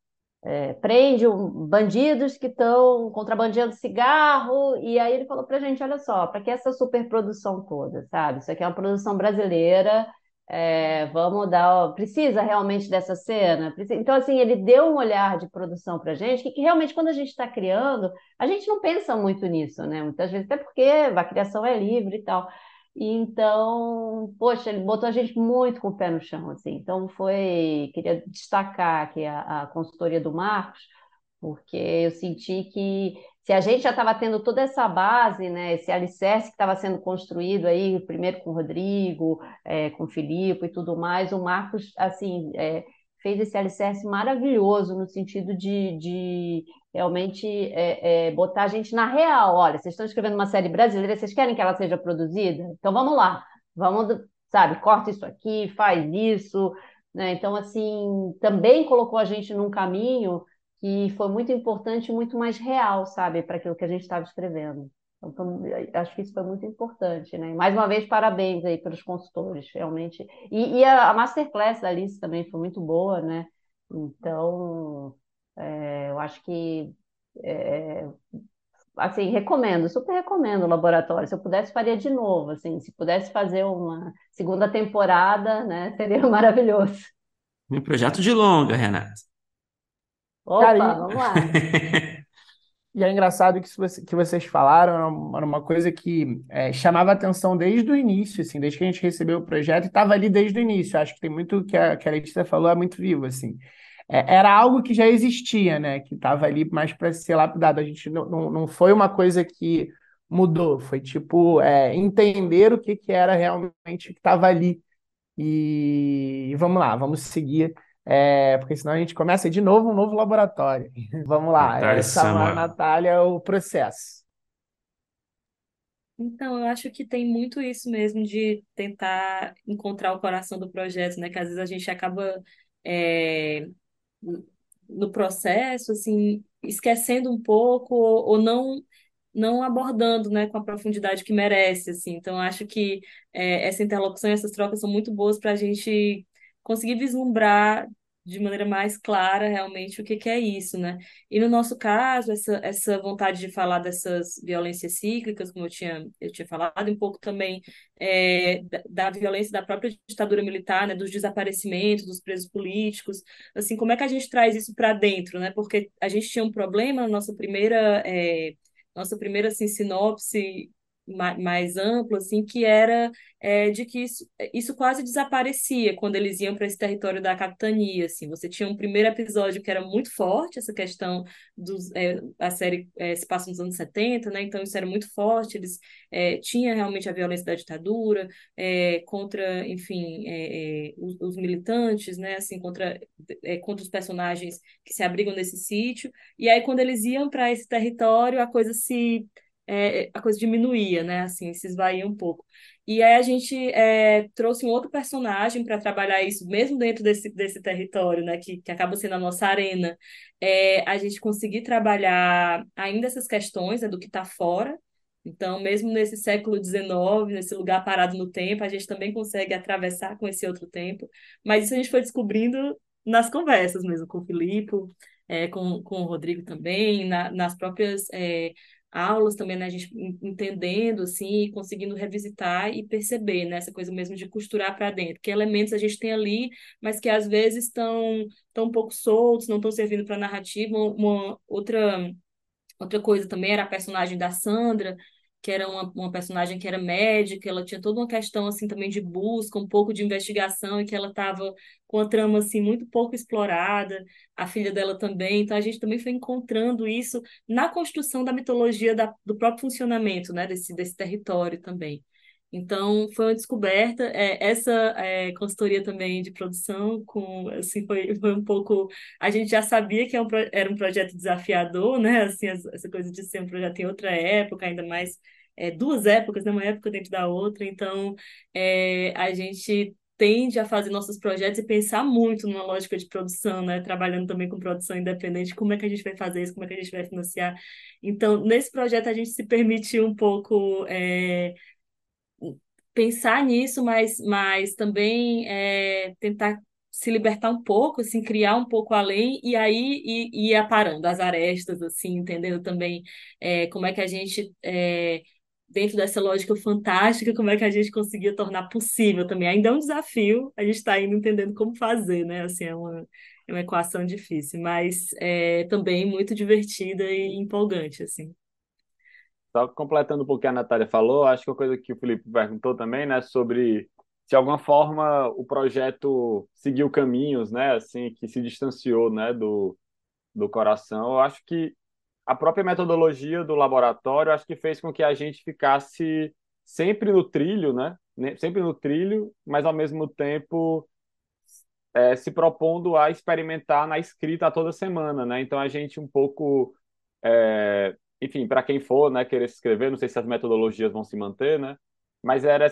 é, prende um, bandidos que estão contrabandeando cigarro, e aí ele falou para a gente, olha só, para que essa superprodução toda, sabe? Isso aqui é uma produção brasileira, é, vamos dar. Precisa realmente dessa cena? Então, assim, ele deu um olhar de produção para a gente, que, que, realmente, quando a gente está criando, a gente não pensa muito nisso, né? Muitas vezes, até porque a criação é livre e tal. E então, poxa, ele botou a gente muito com o pé no chão, assim. Então, foi. Queria destacar aqui a, a consultoria do Marcos, porque eu senti que se a gente já estava tendo toda essa base, né, esse alicerce que estava sendo construído aí, primeiro com o Rodrigo, é, com o Filipe e tudo mais, o Marcos, assim, é, fez esse alicerce maravilhoso no sentido de, de realmente é, é, botar a gente na real. Olha, vocês estão escrevendo uma série brasileira, vocês querem que ela seja produzida? Então vamos lá, vamos, sabe, corta isso aqui, faz isso, né? Então, assim, também colocou a gente num caminho que foi muito importante, muito mais real, sabe, para aquilo que a gente estava escrevendo. Então, acho que isso foi muito importante, né? Mais uma vez, parabéns aí pelos consultores, realmente. E, e a, a, masterclass da Alice também foi muito boa, né? Então, é, eu acho que, é, assim, recomendo, super recomendo o laboratório. Se eu pudesse, faria de novo, assim, se pudesse fazer uma segunda temporada, né? Seria maravilhoso. Um projeto de longa, Renata. Opa, Cara, vamos lá. E é engraçado que, isso que vocês falaram, era uma coisa que é, chamava atenção desde o início, assim, desde que a gente recebeu o projeto, e estava ali desde o início. Acho que tem muito que a, que a Letícia falou, é muito vivo, assim. É, era algo que já existia, né? Que estava ali mais para ser lapidado. A gente não, não, não foi uma coisa que mudou, foi tipo é, entender o que, que era realmente que estava ali. E, e vamos lá, vamos seguir é, porque senão a gente começa de novo um novo laboratório. Vamos lá, Natália é, Samuel. Natália, o processo. Então, eu acho que tem muito isso mesmo de tentar encontrar o coração do projeto, né? Que às vezes a gente acaba é, no processo, assim, esquecendo um pouco ou, ou não não abordando, né, com a profundidade que merece, assim. Então, eu acho que é, essa interlocução e essas trocas são muito boas para a gente conseguir vislumbrar de maneira mais clara realmente o que, que é isso, né? E no nosso caso, essa, essa vontade de falar dessas violências cíclicas, como eu tinha, eu tinha falado, um pouco também é, da, da, violência da própria ditadura militar, né? Dos desaparecimentos, dos presos políticos, assim, como é que a gente traz isso para dentro, né? Porque a gente tinha um problema na nossa primeira, é, nossa primeira assim, sinopse mais amplo, assim, que era é, de que isso, isso quase desaparecia quando eles iam para esse território da capitania, assim. Você tinha um primeiro episódio que era muito forte, essa questão dos... É, a série é, se passa nos anos 70, né? Então isso era muito forte, eles é, tinha realmente a violência da ditadura contra, enfim, os, os, militantes, né? Assim, contra, contra os personagens que se abrigam nesse sítio. E aí, quando eles iam para esse território, a coisa se é, a coisa diminuía, né? Assim, se esvaía um pouco. E aí a gente é, trouxe um outro personagem para trabalhar isso, mesmo dentro desse, desse território, né? Que, que acaba sendo a nossa arena. É, a gente conseguir trabalhar ainda essas questões né, do que está fora. Então, mesmo nesse século XIX, nesse lugar parado no tempo, a gente também consegue atravessar com esse outro tempo. Mas isso a gente foi descobrindo nas conversas mesmo, com o Filipe, é, com, com o Rodrigo também, na, nas próprias é, aulas também, né, a gente entendendo, assim, conseguindo revisitar e perceber, né, essa coisa mesmo de costurar para dentro, que elementos a gente tem ali, mas que às vezes estão tão um pouco soltos, não estão servindo para narrativa. Uma, outra, outra coisa também era a personagem da Sandra, que era uma, uma personagem que era médica, ela tinha toda uma questão assim também de busca, um pouco de investigação e que ela estava com a trama assim muito pouco explorada, a filha dela também, então a gente também foi encontrando isso na construção da mitologia da, do próprio funcionamento, né, desse desse território também. Então, foi uma descoberta. É, essa é, consultoria também de produção, com, assim, foi, foi um pouco. A gente já sabia que era é um, era um projeto desafiador, né? Assim, essa coisa de ser um projeto em outra época, ainda mais é, duas épocas, né? Uma época dentro da outra. Então, é, a gente tende a fazer nossos projetos e pensar muito numa lógica de produção, né? Trabalhando também com produção independente, como é que a gente vai fazer isso, como é que a gente vai financiar. Então, nesse projeto, a gente se permitiu um pouco. Pensar nisso, mas, mas também é, tentar se libertar um pouco, assim, criar um pouco além e aí ir, ir aparando as arestas, assim, entendendo também é, como é que a gente é, dentro dessa lógica fantástica, como é que a gente conseguia tornar possível também. Ainda é um desafio, a gente está indo entendendo como fazer, né? Assim, é uma, é uma equação difícil, mas é também muito divertida e empolgante, assim. Só completando um pouco o que a Natália falou, acho que a coisa que o Felipe perguntou também, né, sobre se de alguma forma o projeto seguiu caminhos, né, assim, que se distanciou, né, do, do coração. Eu acho que a própria metodologia do laboratório, acho que fez com que a gente ficasse sempre no trilho, né, sempre no trilho, mas ao mesmo tempo é, se propondo a experimentar na escrita toda semana, né? Então a gente um pouco é, enfim, para quem for, né, querer se inscrever, não sei se as metodologias vão se manter, né? Mas era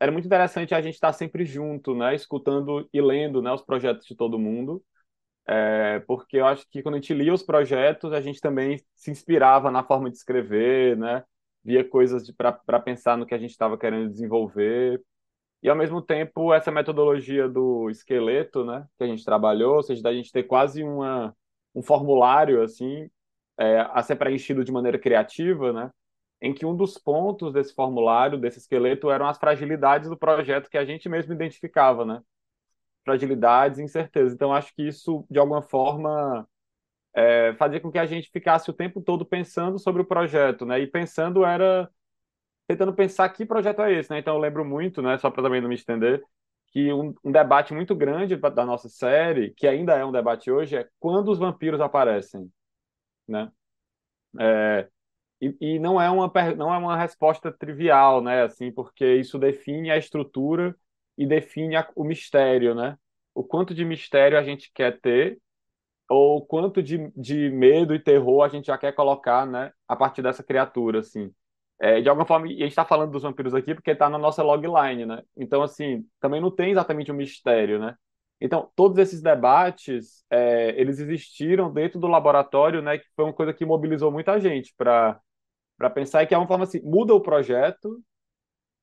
era muito interessante a gente estar sempre junto, né, escutando e lendo, né, os projetos de todo mundo. É, porque eu acho que quando a gente lia os projetos, a gente também se inspirava na forma de escrever, né? Via coisas para pensar no que a gente estava querendo desenvolver. E, ao mesmo tempo, essa metodologia do esqueleto, né? Que a gente trabalhou, ou seja, da gente ter quase uma, um formulário, assim, é, a ser preenchido de maneira criativa, né? em que um dos pontos desse formulário, desse esqueleto, eram as fragilidades do projeto que a gente mesmo identificava, né? Fragilidades e incertezas. Então, acho que isso, de alguma forma, é, fazia com que a gente ficasse o tempo todo pensando sobre o projeto, né? E pensando era tentando pensar que projeto é esse, né? Então, eu lembro muito, né? Só para também não me estender, que um, um debate muito grande da nossa série, que ainda é um debate hoje, é quando os vampiros aparecem né? É, e, e, não é uma não é uma resposta trivial, né? Assim, porque isso define a estrutura e define a, o mistério, né? O quanto de mistério a gente quer ter ou quanto de, de medo e terror a gente já quer colocar, né? A partir dessa criatura, assim. É, de alguma forma, e a gente está falando dos vampiros aqui porque está na nossa logline, né? Então, assim, também não tem exatamente um mistério, né? Então, todos esses debates, é, eles existiram dentro do laboratório, né, que foi uma coisa que mobilizou muita gente para pensar que é uma forma assim, muda o projeto,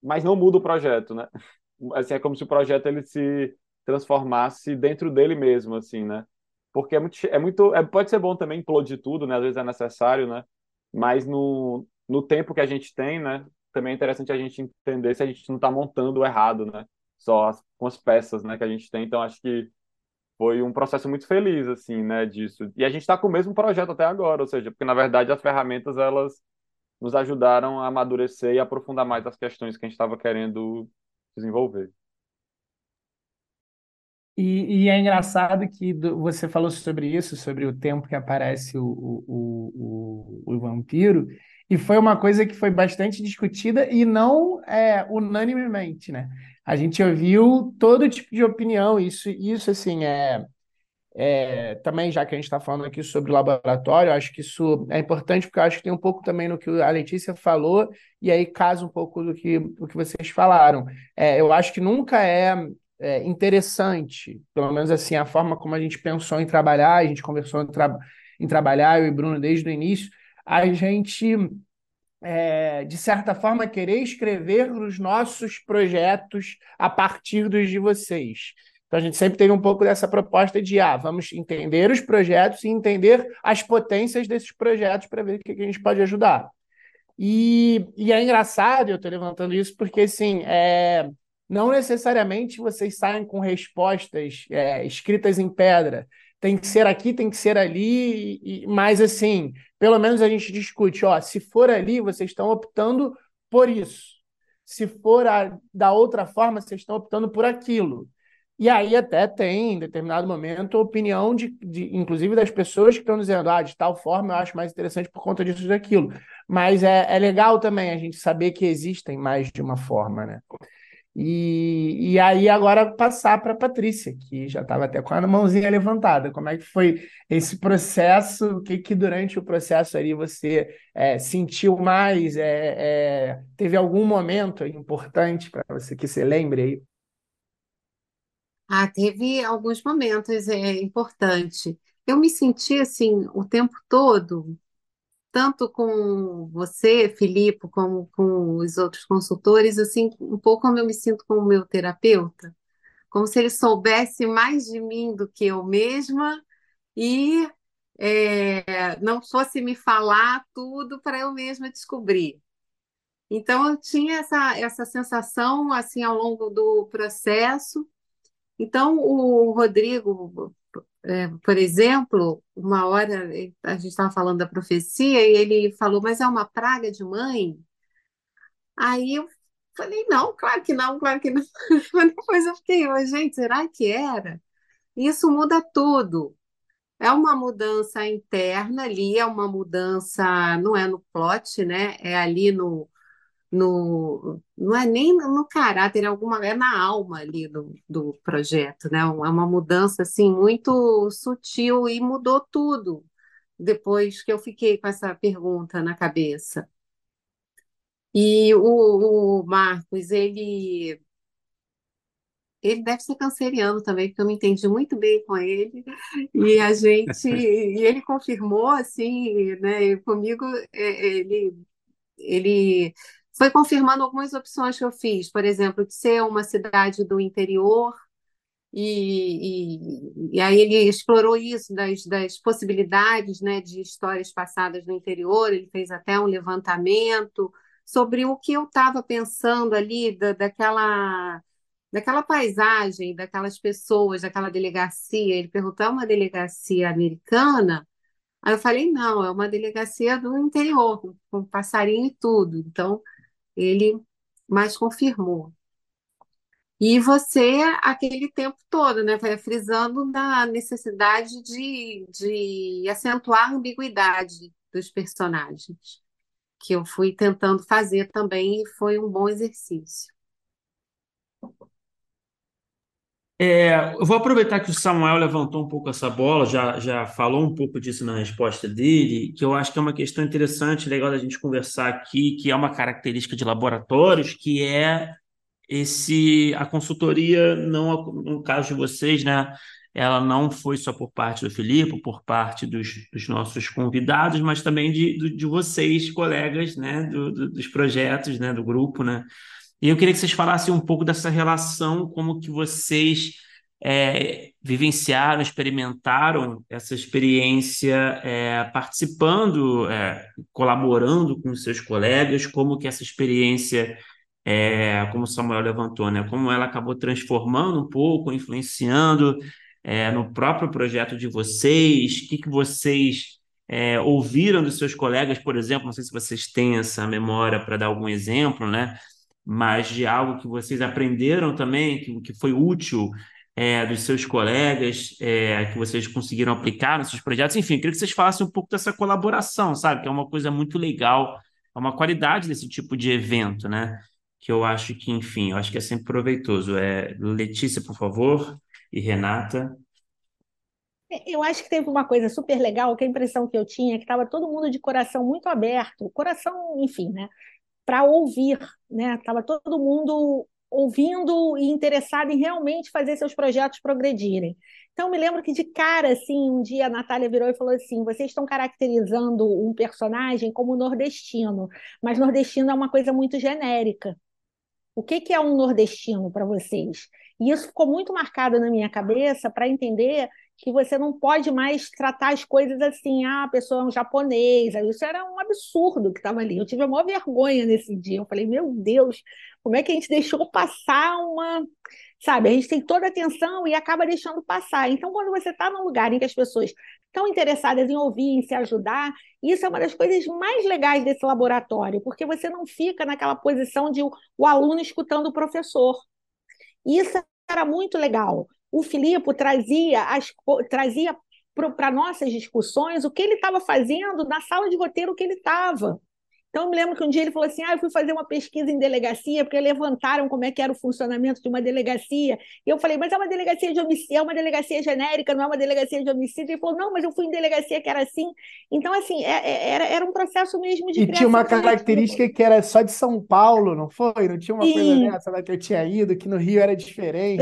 mas não muda o projeto, né? Assim, é como se o projeto ele se transformasse dentro dele mesmo, assim, né? Porque é muito, é muito é, pode ser bom também implodir tudo, né? Às vezes é necessário, né? Mas no, no tempo que a gente tem, né? Também é interessante a gente entender se a gente não está montando errado, né? Só as, com as peças, né? Que a gente tem. Então acho que foi um processo muito feliz, assim, né? Disso. E a gente está com o mesmo projeto até agora, ou seja, porque na verdade as ferramentas elas nos ajudaram a amadurecer e aprofundar mais as questões que a gente estava querendo desenvolver. E, e, é engraçado que do, você falou sobre isso, sobre o tempo que aparece o, o, o, o, vampiro, e foi uma coisa que foi bastante discutida e não é, unanimemente, né? A gente ouviu todo tipo de opinião, isso, isso assim, é, é, também, já que a gente está falando aqui sobre o laboratório, acho que isso é importante, porque acho que tem um pouco também no que a Letícia falou, e aí casa um pouco do que, do que vocês falaram. É, eu acho que nunca é, é, interessante, pelo menos assim, a forma como a gente pensou em trabalhar, a gente conversou em, tra em trabalhar, eu e Bruno, desde o início, a gente, é, de certa forma, querer escrever os nossos projetos a partir dos de vocês. Então a gente sempre teve um pouco dessa proposta de ah, vamos entender os projetos e entender as potências desses projetos para ver o que, a gente pode ajudar. E, e é engraçado, eu estou levantando isso, porque assim, é, não necessariamente vocês saem com respostas é, escritas em pedra. Tem que ser aqui, tem que ser ali, e, mas assim, pelo menos a gente discute, ó, se for ali, vocês estão optando por isso. Se for a, da outra forma, vocês estão optando por aquilo. E aí até tem, em determinado momento, opinião de, de, inclusive das pessoas que estão dizendo, ah, de tal forma eu acho mais interessante por conta disso e daquilo. Mas é, é legal também a gente saber que existem mais de uma forma, né? E, e aí agora passar para a Patrícia, que já estava até com a mãozinha levantada. Como é que foi esse processo? O que, que durante o processo ali você é, sentiu mais? É, é, teve algum momento importante para você que você lembre aí? Ah, teve alguns momentos é, importantes. Eu me senti assim o tempo todo, tanto com você, Filipe, como com os outros consultores, assim, um pouco como eu me sinto com o meu terapeuta, como se ele soubesse mais de mim do que eu mesma e é, não fosse me falar tudo para eu mesma descobrir. Então eu tinha essa, essa sensação assim ao longo do processo então, o Rodrigo, é, por exemplo, uma hora a gente estava falando da profecia e ele falou, mas é uma praga de mãe? Aí eu falei, não, claro que não, claro que não. Depois eu fiquei, gente, será que era? Isso muda tudo. É uma mudança interna ali, é uma mudança, não é no plot, né? É ali no, no, não é nem no caráter, é alguma é na alma ali do, do projeto, né? É uma mudança assim muito sutil e mudou tudo depois que eu fiquei com essa pergunta na cabeça. E o, o Marcos, ele ele deve ser canceriano também, porque eu me entendi muito bem com ele. E a gente, e ele confirmou assim, né? Comigo, é, ele, ele foi confirmando algumas opções que eu fiz, por exemplo, de ser uma cidade do interior, e, e, e aí ele explorou isso, das, das possibilidades né, de histórias passadas no interior, ele fez até um levantamento sobre o que eu estava pensando ali, da, daquela, daquela paisagem, daquelas pessoas, daquela delegacia. Ele perguntou: é uma delegacia americana? Aí eu falei: não, é uma delegacia do interior, com, com passarinho e tudo. Então, ele mais confirmou. E você, aquele tempo todo, né, vai frisando na necessidade de, de acentuar a ambiguidade dos personagens, que eu fui tentando fazer também e foi um bom exercício. É, eu vou aproveitar que o Samuel levantou um pouco essa bola, já, já falou um pouco disso na resposta dele, que eu acho que é uma questão interessante, legal da gente conversar aqui, que é uma característica de laboratórios, que é esse a consultoria, não no caso de vocês, né? Ela não foi só por parte do Filipe, por parte dos, dos nossos convidados, mas também de, de vocês, colegas, né? Do, do, dos projetos, né? Do grupo, né? E eu queria que vocês falassem um pouco dessa relação, como que vocês é, vivenciaram, experimentaram essa experiência é, participando, é, colaborando com seus colegas, como que essa experiência, é, como o Samuel levantou, né, como ela acabou transformando um pouco, influenciando é, no próprio projeto de vocês, o que, que vocês é, ouviram dos seus colegas, por exemplo, não sei se vocês têm essa memória para dar algum exemplo, né? Mas de algo que vocês aprenderam também, que, que foi útil é, dos seus colegas, é, que vocês conseguiram aplicar nos seus projetos. Enfim, queria que vocês falassem um pouco dessa colaboração, sabe? Que é uma coisa muito legal, é uma qualidade desse tipo de evento, né? Que eu acho que, enfim, eu acho que é sempre proveitoso. É, Letícia, por favor, e Renata. Eu acho que teve uma coisa super legal, que a impressão que eu tinha é que estava todo mundo de coração muito aberto, coração, enfim, né, para ouvir, né? Tava todo mundo ouvindo e interessado em realmente fazer seus projetos progredirem. Então, me lembro que de cara, assim, um dia a Natália virou e falou assim: vocês estão caracterizando um personagem como nordestino, mas nordestino é uma coisa muito genérica. O que, que é um nordestino para vocês? E isso ficou muito marcado na minha cabeça para entender que você não pode mais tratar as coisas assim, ah, a pessoa é um japonês. Isso era um absurdo que estava ali. Eu tive a maior vergonha nesse dia. Eu falei, meu Deus, como é que a gente deixou passar uma. Sabe, a gente tem toda a atenção e acaba deixando passar. Então, quando você está num lugar em que as pessoas estão interessadas em ouvir, em se ajudar, isso é uma das coisas mais legais desse laboratório, porque você não fica naquela posição de o, aluno escutando o professor. Isso era muito legal o Filipe trazia, as, trazia para nossas discussões o que ele estava fazendo na sala de roteiro que ele estava. Então, eu me lembro que um dia ele falou assim: ah, eu fui fazer uma pesquisa em delegacia, porque levantaram como é que era o funcionamento de uma delegacia. E eu falei, mas é uma delegacia de homicídio, é uma delegacia genérica, não é uma delegacia de homicídio. Ele falou, não, mas eu fui em delegacia que era assim. Então, assim, é, é, era, era um processo mesmo de E tinha uma característica que era só de São Paulo, não foi? Não tinha uma Sim. coisa dessa lá que eu tinha ido, que no Rio era diferente.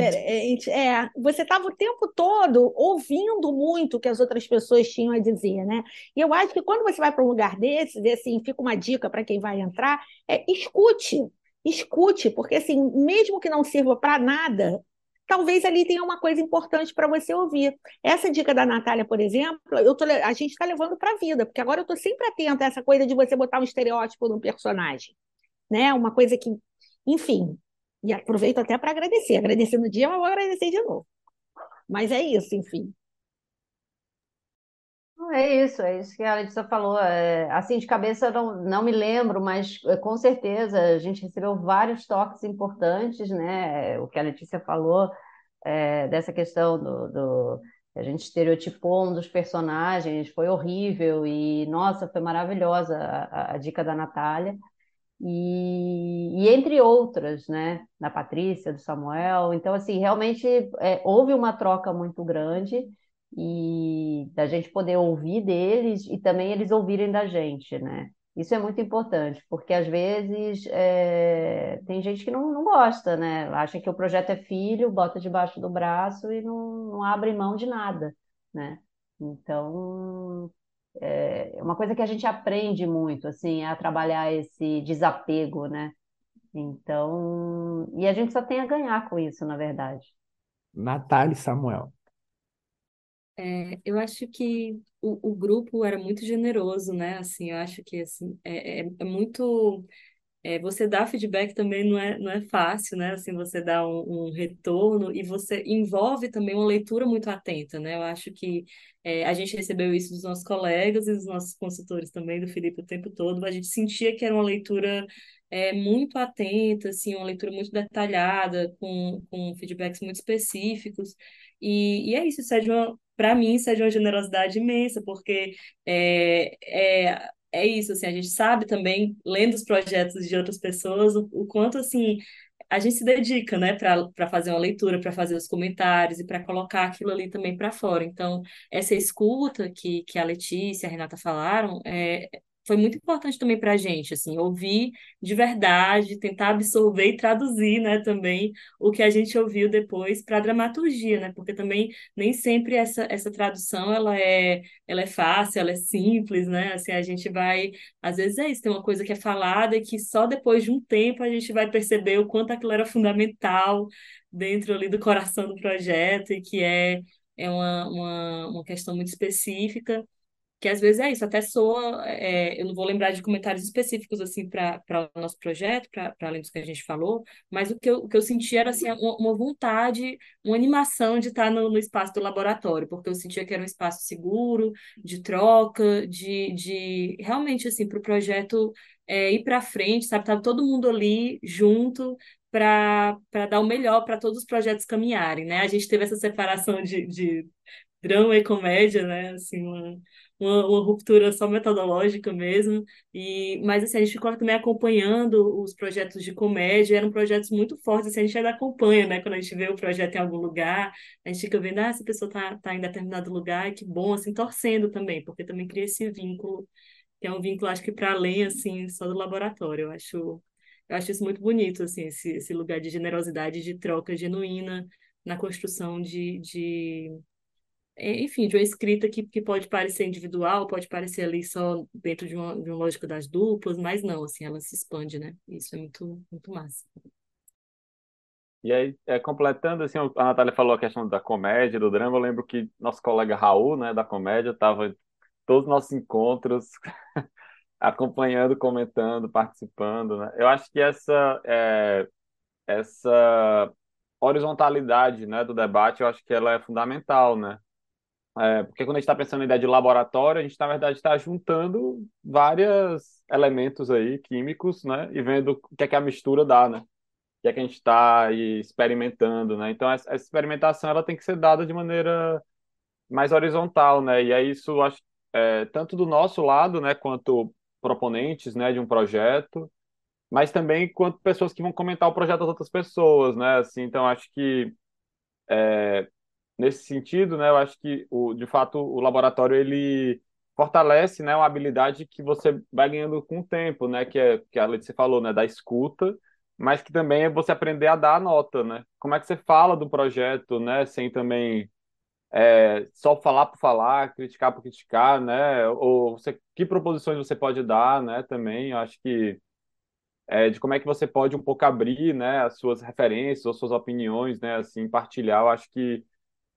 É, você estava o tempo todo ouvindo muito o que as outras pessoas tinham a dizer, né? E eu acho que quando você vai para um lugar desses, assim, fica uma dica dica para quem vai entrar é escute, escute, porque assim, mesmo que não sirva para nada, talvez ali tenha uma coisa importante para você ouvir. Essa dica da Natália, por exemplo, eu tô, a gente está levando para a vida, porque agora eu estou sempre atenta a essa coisa de você botar um estereótipo no personagem. Né? Uma coisa que, enfim, e aproveito até para agradecer. Agradecer no dia, mas vou agradecer de novo. Mas é isso, enfim. É isso, é isso que a Letícia falou. É, assim, de cabeça não, não me lembro, mas é, com certeza a gente recebeu vários toques importantes, né? O que a Letícia falou é, dessa questão do, do, A gente estereotipou um dos personagens, foi horrível e, nossa, foi maravilhosa a, a dica da Natália. E, e, entre outras, né? Da Patrícia, do Samuel. Então, assim, realmente é, houve uma troca muito grande e da gente poder ouvir deles e também eles ouvirem da gente, né? Isso é muito importante, porque às vezes é, tem gente que não, não gosta, né? Acha que o projeto é filho, bota debaixo do braço e não, não abre mão de nada, né? Então, é uma coisa que a gente aprende muito, assim, é a trabalhar esse desapego, né? Então, e a gente só tem a ganhar com isso, na verdade. Natália e Samuel. É, eu acho que o, o grupo era muito generoso, né? Assim, eu acho que assim, é, é, é muito. É, você dar feedback também não é, não é fácil, né? Assim, você dá um, um retorno e você envolve também uma leitura muito atenta, né? Eu acho que é, a gente recebeu isso dos nossos colegas e dos nossos consultores também, do Felipe, o tempo todo. A gente sentia que era uma leitura é, muito atenta, assim, uma leitura muito detalhada, com, com feedbacks muito específicos. E, e é isso, isso é para mim, isso é de uma generosidade imensa, porque é, é, é isso, assim, a gente sabe também, lendo os projetos de outras pessoas, o, o quanto, assim, a gente se dedica, né, para fazer uma leitura, para fazer os comentários e para colocar aquilo ali também para fora. Então, essa escuta que, que a Letícia e a Renata falaram é, foi muito importante também para a gente, assim, ouvir de verdade, tentar absorver e traduzir, né, também o que a gente ouviu depois para a dramaturgia, né, porque também nem sempre essa, essa tradução ela é, ela é fácil, ela é simples, né, assim, a gente vai, às vezes é isso, tem uma coisa que é falada e que só depois de um tempo a gente vai perceber o quanto aquilo era fundamental dentro ali do coração do projeto e que é, é uma, uma, uma questão muito específica que às vezes é isso, até soa, é, eu não vou lembrar de comentários específicos assim para o nosso projeto, para além dos que a gente falou, mas o que eu, o que eu senti era assim, uma, uma vontade, uma animação de estar no, no, espaço do laboratório, porque eu sentia que era um espaço seguro, de troca, de, de realmente assim, para o projeto é, ir para frente, sabe? Tava todo mundo ali junto para dar o melhor para todos os projetos caminharem, né? A gente teve essa separação de, de drama e comédia, né? Assim, uma, uma, uma ruptura só metodológica mesmo. E, mas assim, a gente ficou também acompanhando os projetos de comédia, eram projetos muito fortes, assim, a gente ainda acompanha, né? Quando a gente vê o projeto em algum lugar, a gente fica vendo, ah, essa pessoa está tá em determinado lugar, que bom, assim, torcendo também, porque também cria esse vínculo, que é um vínculo, acho que para além, assim, só do laboratório. Eu acho, eu acho isso muito bonito, assim, esse, esse lugar de generosidade, de troca genuína na construção de, de enfim, de uma escrita que, que pode parecer individual, pode parecer ali só dentro de uma, de uma lógica das duplas, mas não, assim, ela se expande, né? Isso é muito, muito massa. E aí, é, completando, assim, a Natália falou a questão da comédia, do drama, eu lembro que nosso colega Raul, né, da comédia, estava todos os nossos encontros, acompanhando, comentando, participando, né? Eu acho que essa, é, essa horizontalidade, né, do debate, eu acho que ela é fundamental, né? É, porque quando a gente está pensando em ideia de laboratório, a gente, na verdade, está juntando vários elementos aí, químicos, né? E vendo o que é que a mistura dá, né? O que é que a gente está experimentando, né? Então, essa experimentação, ela tem que ser dada de maneira mais horizontal, né? E aí isso, acho, é, tanto do nosso lado, né? Quanto proponentes, né? De um projeto, mas também quanto pessoas que vão comentar o projeto das outras pessoas, né? Assim, então, acho que... É, nesse sentido, né, eu acho que o, de fato o laboratório ele fortalece, né, uma habilidade que você vai ganhando com o tempo, né, que é que a Letícia falou, né, da escuta, mas que também é você aprender a dar a nota, né? Como é que você fala do projeto, né, sem também é, só falar por falar, criticar por criticar, né? Ou você, que proposições você pode dar, né? Também, eu acho que é, de como é que você pode um pouco abrir, né, as suas referências ou suas opiniões, né, assim, partilhar. Eu acho que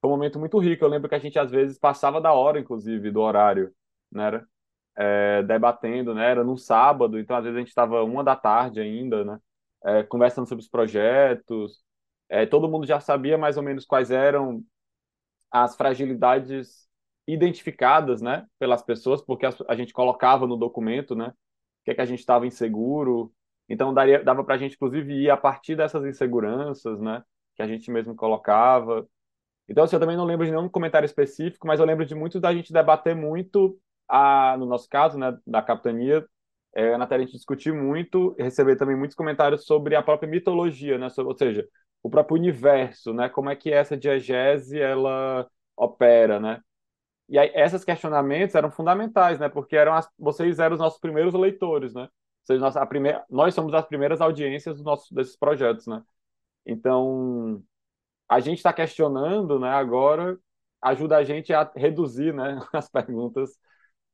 foi um momento muito rico. Eu lembro que a gente às vezes passava da hora, inclusive, do horário, né? É, debatendo, né? Era num sábado, então às vezes a gente estava uma da tarde ainda, né? É, conversando sobre os projetos. É, todo mundo já sabia mais ou menos quais eram as fragilidades identificadas, né? Pelas pessoas, porque a, gente colocava no documento, né? O que é que a gente estava inseguro. Então daria, dava para a gente, inclusive, ir a partir dessas inseguranças, né? Que a gente mesmo colocava então, assim, eu também não lembro de nenhum comentário específico, mas eu lembro de muito da gente debater muito, a, no nosso caso, né, da capitania, é, na tela a gente discutir muito, receber também muitos comentários sobre a própria mitologia, né, sobre, ou seja, o próprio universo, né, como é que essa diegese, ela opera, né. E aí, esses questionamentos eram fundamentais, né, porque eram as, vocês eram os nossos primeiros leitores, né, ou seja, nossa, a primeira, nós somos as primeiras audiências dos nossos, desses projetos, né. Então, a gente está questionando, né, agora ajuda a gente a reduzir, né, as perguntas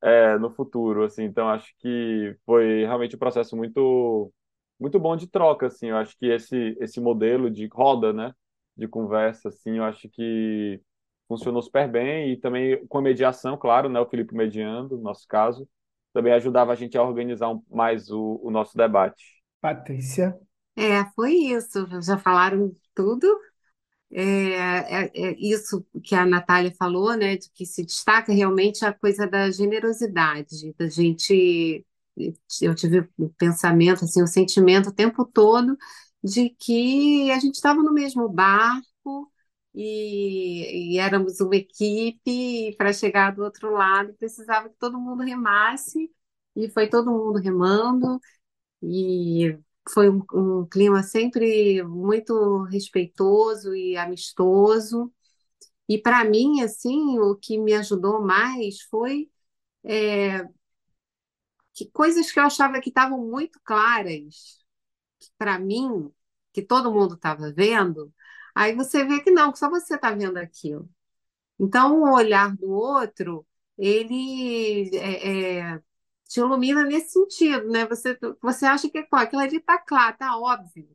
é, no futuro, assim. Então acho que foi realmente um processo muito muito bom de troca, assim. Eu acho que esse esse modelo de roda, né, de conversa, assim, eu acho que funcionou super bem e também com a mediação, claro, né, o Felipe mediando, no nosso caso, também ajudava a gente a organizar mais o, o nosso debate. Patrícia? É, foi isso. Já falaram tudo. É, é, é, isso que a Natália falou, né, de que se destaca realmente a coisa da generosidade, da gente. Eu tive o um pensamento, assim, o um sentimento o tempo todo de que a gente estava no mesmo barco e, e éramos uma equipe, e para chegar do outro lado precisava que todo mundo remasse, e foi todo mundo remando, e foi um, um clima sempre muito respeitoso e amistoso. E para mim, assim, o que me ajudou mais foi é, que coisas que eu achava que estavam muito claras para mim, que todo mundo estava vendo, aí você vê que não, que só você está vendo aquilo. Então, o olhar do outro, ele é, é, te ilumina nesse sentido, né? Você, você acha que pô, aquilo ali está claro, está óbvio.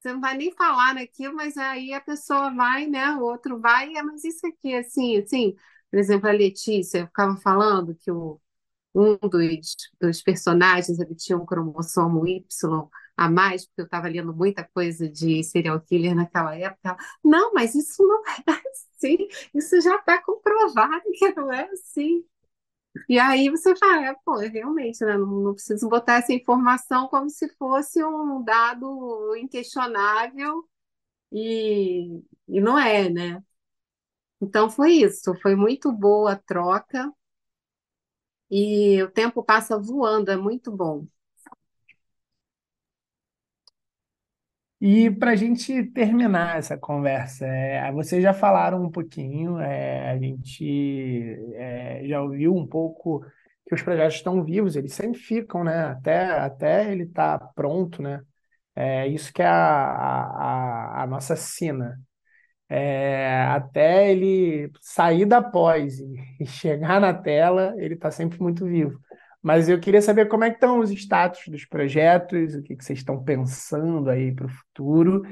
Você não vai nem falar naquilo, mas aí a pessoa vai, né? O outro vai, é, mas isso aqui, assim, assim, por exemplo, a Letícia ficava falando que o, um dos, dos personagens ele tinha um cromossomo Y a mais, porque eu estava lendo muita coisa de serial killer naquela época. Não, mas isso não é assim, isso já está comprovado que não é assim. E aí você fala, é, pô, realmente, né? Não, não preciso botar essa informação como se fosse um dado inquestionável e, e não é, né? Então foi isso, foi muito boa a troca e o tempo passa voando, é muito bom. E para a gente terminar essa conversa, é, vocês já falaram um pouquinho, é, a gente é, já ouviu um pouco que os projetos estão vivos, eles sempre ficam, né? Até, até ele estar tá pronto, né? É isso que é a, a, a nossa sina. É, até ele sair da pós e, chegar na tela, ele está sempre muito vivo. Mas eu queria saber como é que estão os status dos projetos, o que, que vocês estão pensando aí para o futuro.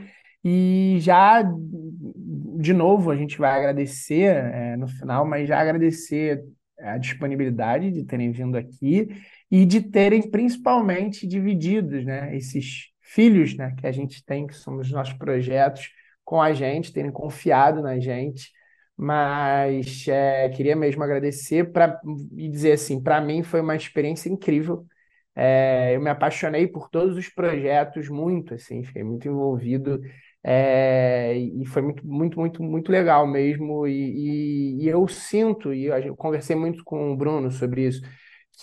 E já, de novo, a gente vai agradecer é, no final, mas já agradecer a disponibilidade de terem vindo aqui e de terem principalmente divididos né, esses filhos né, que a gente tem, que são os nossos projetos, com a gente, terem confiado na gente mas é, queria mesmo agradecer pra, e dizer assim, para mim foi uma experiência incrível. É, eu me apaixonei por todos os projetos muito, assim, fiquei muito envolvido é, e foi muito, muito, muito, muito legal mesmo. E, e, e eu sinto, e eu conversei muito com o Bruno sobre isso,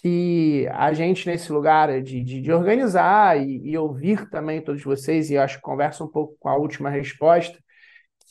que a gente nesse lugar de, de, de organizar e, e, ouvir também todos vocês, e eu acho que conversa um pouco com a última resposta,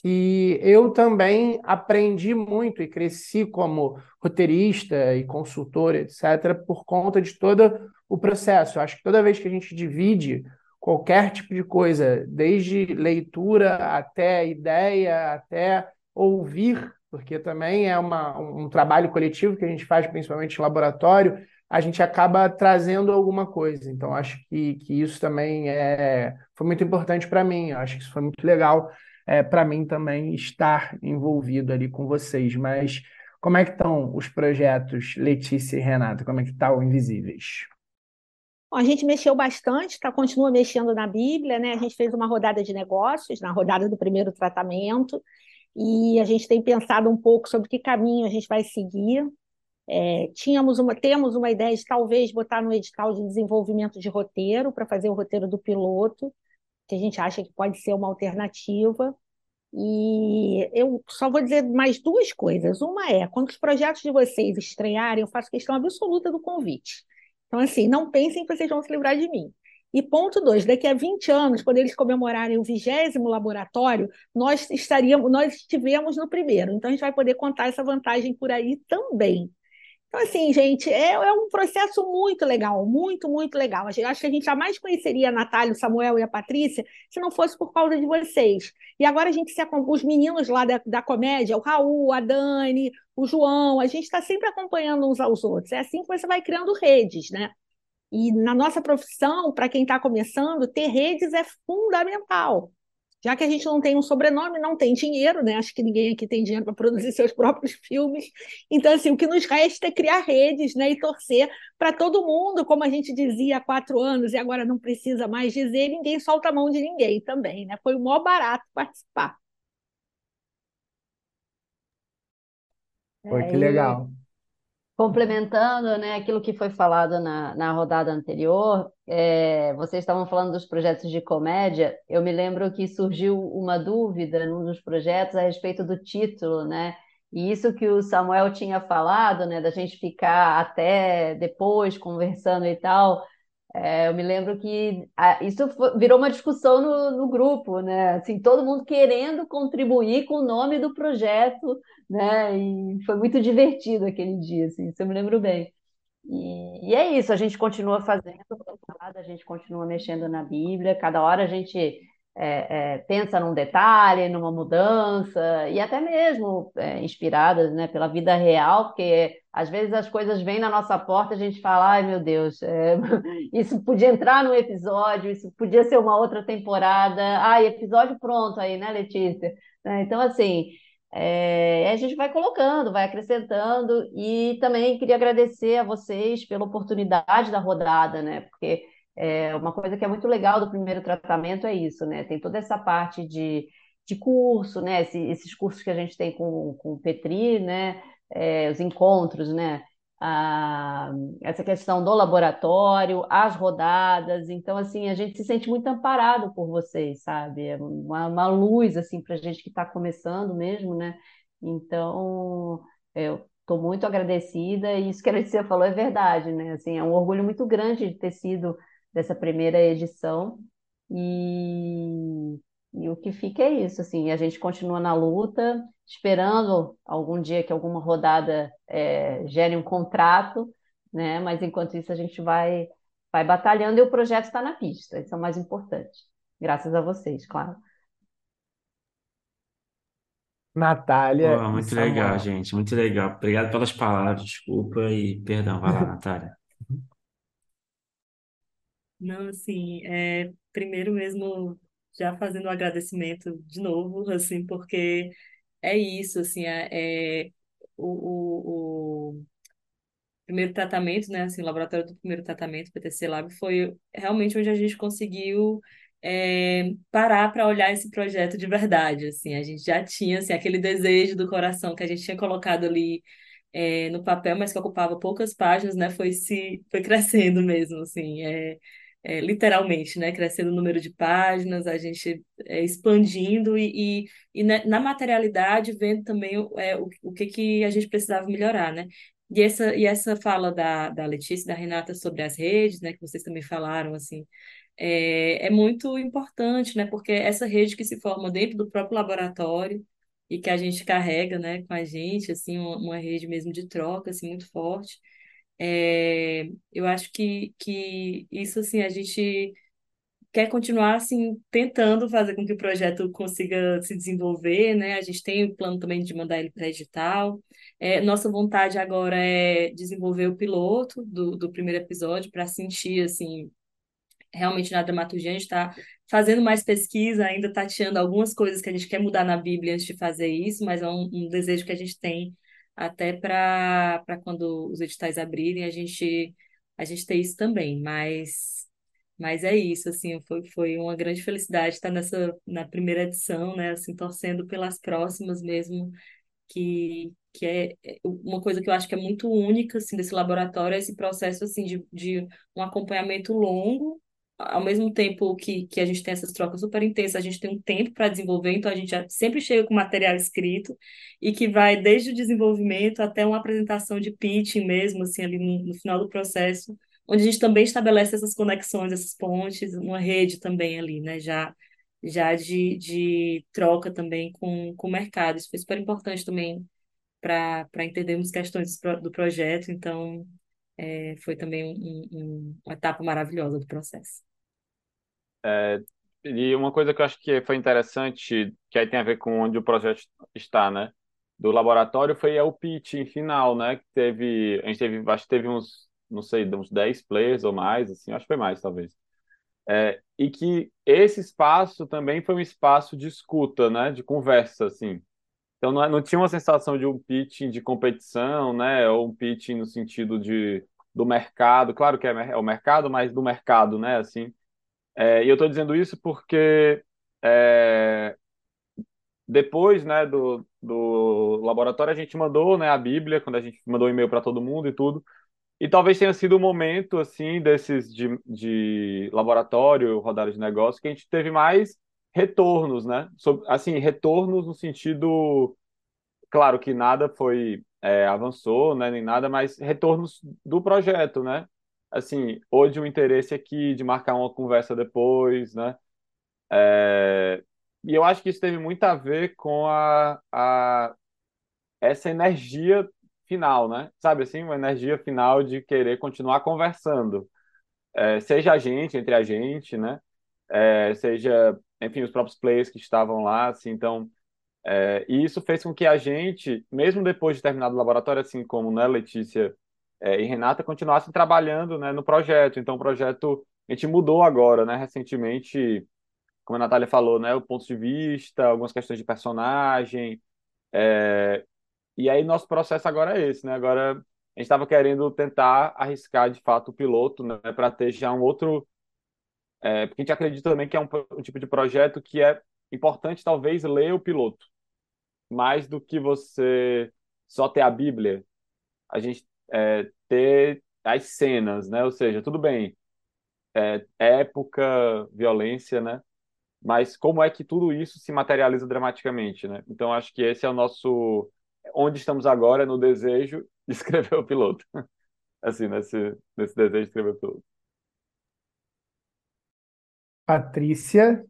que eu também aprendi muito e cresci como roteirista e consultor, etc., por conta de todo o processo. Eu acho que toda vez que a gente divide qualquer tipo de coisa, desde leitura até ideia, até ouvir, porque também é uma, um trabalho coletivo que a gente faz, principalmente em laboratório, a gente acaba trazendo alguma coisa. Então, acho que, que isso também é, foi muito importante para mim. Acho que isso foi muito legal é, para mim também estar envolvido ali com vocês. Mas como é que estão os projetos Letícia e Renata? Como é que estão tá Invisíveis? Bom, a gente mexeu bastante, tá, continua mexendo na Bíblia, né? A gente fez uma rodada de negócios, na rodada do primeiro tratamento, e a gente tem pensado um pouco sobre que caminho a gente vai seguir. É, tínhamos uma, temos uma ideia de talvez botar no edital de desenvolvimento de roteiro para fazer o roteiro do piloto, que a gente acha que pode ser uma alternativa. E eu só vou dizer mais duas coisas. Uma é, quando os projetos de vocês estrearem, eu faço questão absoluta do convite. Então, assim, não pensem que vocês vão se livrar de mim. E ponto dois, daqui a 20 anos, quando eles comemorarem o vigésimo laboratório, nós estaríamos, nós estivemos no primeiro. Então, a gente vai poder contar essa vantagem por aí também. Então, assim, gente, é, é um processo muito legal, muito, muito legal. Eu acho que a gente jamais conheceria a Natália, o Samuel e a Patrícia se não fosse por causa de vocês. E agora a gente se os meninos lá da, da comédia, o Raul, a Dani, o João, a gente está sempre acompanhando uns aos outros. É assim que você vai criando redes, né? E na nossa profissão, para quem está começando, ter redes é fundamental já que a gente não tem um sobrenome, não tem dinheiro, né? Acho que ninguém aqui tem dinheiro para produzir seus próprios filmes. Então, assim, o que nos resta é criar redes, né? E torcer para todo mundo, como a gente dizia há quatro anos, e agora não precisa mais dizer, ninguém solta a mão de ninguém também, né? Foi o maior barato participar. Foi que legal. Complementando, né, aquilo que foi falado na, na rodada anterior, é, vocês estavam falando dos projetos de comédia. Eu me lembro que surgiu uma dúvida num dos projetos a respeito do título, né? E isso que o Samuel tinha falado, né, da gente ficar até depois conversando e tal. É, eu me lembro que a, isso foi, virou uma discussão no, no, grupo, né? Assim, todo mundo querendo contribuir com o nome do projeto, né? E foi muito divertido aquele dia, assim, isso eu me lembro bem. E, e é isso, a gente continua fazendo, a gente continua mexendo na Bíblia, cada hora a gente é, é, pensa num detalhe, numa mudança, e até mesmo é, inspiradas né, pela vida real, porque às vezes as coisas vêm na nossa porta e a gente fala, ai meu Deus, é, isso podia entrar num episódio, isso podia ser uma outra temporada, ai, episódio pronto aí, né, Letícia? É, então, assim, é, a gente vai colocando, vai acrescentando, e também queria agradecer a vocês pela oportunidade da rodada, né? Porque é, uma coisa que é muito legal do primeiro tratamento é isso, né? Tem toda essa parte de, de curso, né? Esse, esses cursos que a gente tem com, com o Petri, né? É, os encontros, né? A, essa questão do laboratório, as rodadas. Então, assim, a gente se sente muito amparado por vocês, sabe? É uma, uma luz, assim, para a gente que está começando mesmo, né? Então, eu estou muito agradecida e isso que a Letícia falou é verdade, né? Assim, é um orgulho muito grande de ter sido dessa primeira edição e e o que fica é isso, assim, a gente continua na luta, esperando algum dia que alguma rodada é, gere um contrato, né? Mas enquanto isso a gente vai, vai batalhando e o projeto está na pista, isso é o mais importante. Graças a vocês, claro. Natália e muito legal, Samuel. gente, muito legal. Obrigado pelas palavras, desculpa e perdão. Vai lá, Natália. Não, assim, é, primeiro mesmo, já fazendo um agradecimento de novo, assim, porque é isso, assim, é, é o, o, o primeiro tratamento, né, assim, o laboratório do primeiro tratamento, PTC Lab, foi realmente onde a gente conseguiu é, parar para olhar esse projeto de verdade, assim, a gente já tinha, assim, aquele desejo do coração que a gente tinha colocado ali é, no papel, mas que ocupava poucas páginas, né, foi se foi crescendo mesmo, assim, é, é, literalmente, né, crescendo o número de páginas, a gente é, expandindo e, e, e né, na materialidade vendo também é, o, o que que a gente precisava melhorar, né? E essa, e essa fala da, da Letícia da Renata sobre as redes, né, que vocês também falaram, assim, é, é muito importante, né, porque essa rede que se forma dentro do próprio laboratório e que a gente carrega, né, com a gente, assim, uma, uma rede mesmo de troca, assim, muito forte, é, eu acho que, que isso, assim, a gente quer continuar, assim, tentando fazer com que o projeto consiga se desenvolver, né? A gente tem o plano também de mandar ele para edital. É, nossa vontade agora é desenvolver o piloto do, do primeiro episódio para sentir, assim, realmente na dramaturgia, a gente está fazendo mais pesquisa, ainda tateando algumas coisas que a gente quer mudar na Bíblia antes de fazer isso, mas é um, um desejo que a gente tem até para quando os editais abrirem, a gente a gente ter isso também, mas mas é isso, assim, foi, foi uma grande felicidade estar nessa na primeira edição, né, assim, torcendo pelas próximas mesmo, que que é é uma coisa que eu acho que é muito única assim desse laboratório, é esse processo assim de, de um acompanhamento longo ao mesmo tempo que, que a gente tem essas trocas super intensas, a gente tem um tempo para desenvolver, então a gente sempre chega com material escrito e que vai desde o desenvolvimento até uma apresentação de pitching mesmo, assim, ali no, no final do processo, onde a gente também estabelece essas conexões, essas pontes, uma rede também ali, né, já, já de, de troca também com, com o mercado. Isso foi super importante também para entendermos questões do, do projeto, então é, foi também um, um, uma etapa maravilhosa do processo. É, e uma coisa que eu acho que foi interessante, que aí tem a ver com onde o projeto está, né? Do laboratório foi o pitching final, né? Que teve, a gente teve, acho que teve uns, não sei, uns 10 players ou mais, assim, acho que foi mais, talvez. É, e que esse espaço também foi um espaço de escuta, né? De conversa, assim. Então não, é, não tinha uma sensação de um pitching de competição, né? Ou um pitching no sentido de do mercado, claro que é, é o mercado, mas do mercado, né? Assim, é, e eu estou dizendo isso porque é, depois né, do, do laboratório a gente mandou né, a Bíblia, quando a gente mandou um e-mail para todo mundo e tudo. E talvez tenha sido o um momento assim desses de, de laboratório, rodada de negócio, que a gente teve mais retornos, né? Assim, retornos no sentido, claro que nada foi é, avançou, né, nem nada, mas retornos do projeto, né? Assim, de um interesse aqui de marcar uma conversa depois, né? É, e eu acho que isso teve muito a ver com a, a essa energia final, né? Sabe assim, uma energia final de querer continuar conversando. É, seja a gente, entre a gente, né? É, seja, enfim, os próprios players que estavam lá, assim, então... É, e isso fez com que a gente, mesmo depois de terminar o laboratório, assim como né, Letícia é, e Renata, continuassem trabalhando né, no projeto. Então, o projeto, a gente mudou agora, né, recentemente, como a Natália falou, né, o ponto de vista, algumas questões de personagem, é, e aí nosso processo agora é esse, né? Agora a gente estava querendo tentar arriscar de fato o piloto, né? Para ter já um outro. É, porque a gente acredita também que é um, um, tipo de projeto que é importante, talvez, ler o piloto. Mais do que você só ter a Bíblia, a gente é, ter as cenas, né? Ou seja, tudo bem, é, época, violência, né? Mas como é que tudo isso se materializa dramaticamente, né? Então acho que esse é o nosso onde estamos agora no desejo de escrever o piloto. Assim, nesse, nesse desejo de escrever o piloto. Patrícia.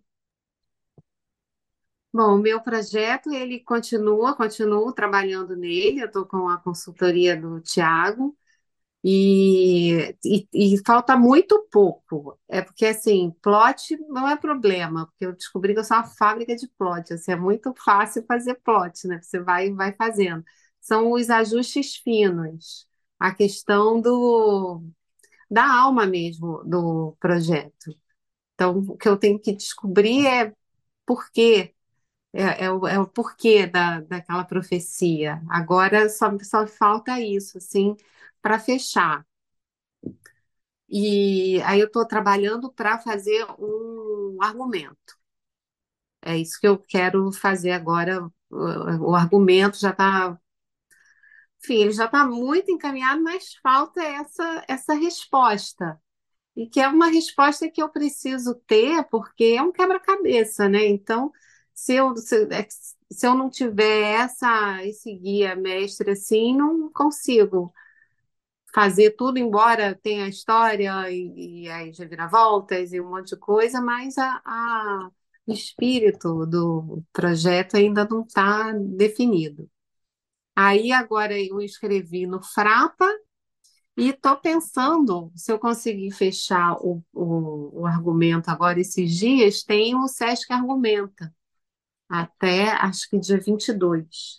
Bom, o meu projeto, ele continua, continuo trabalhando nele, eu estou com a consultoria do Tiago, e, e, e, falta muito pouco. É porque, assim, plot não é problema, porque eu descobri que eu sou uma fábrica de plot. Assim, é muito fácil fazer plot, né? Você vai, vai fazendo. São os ajustes finos, a questão do, da alma mesmo do projeto. Então, o que eu tenho que descobrir é por quê. É, é, o, é o porquê da, daquela profecia. Agora só, só falta isso, assim, para fechar. E aí eu estou trabalhando para fazer um argumento. É isso que eu quero fazer agora. O, o argumento já está. Enfim, ele já está muito encaminhado, mas falta essa, essa resposta. E que é uma resposta que eu preciso ter, porque é um quebra-cabeça, né? Então, se eu, se, é se eu não tiver essa, esse guia mestre assim, não consigo fazer tudo, embora tenha a história e, e as reviravoltas e um monte de coisa, mas a, a, o espírito do projeto ainda não está definido. Aí agora eu escrevi no Frapa e estou pensando, se eu conseguir fechar o, o, o, argumento agora esses dias, tem o Sesc Argumenta, até acho que dia 22.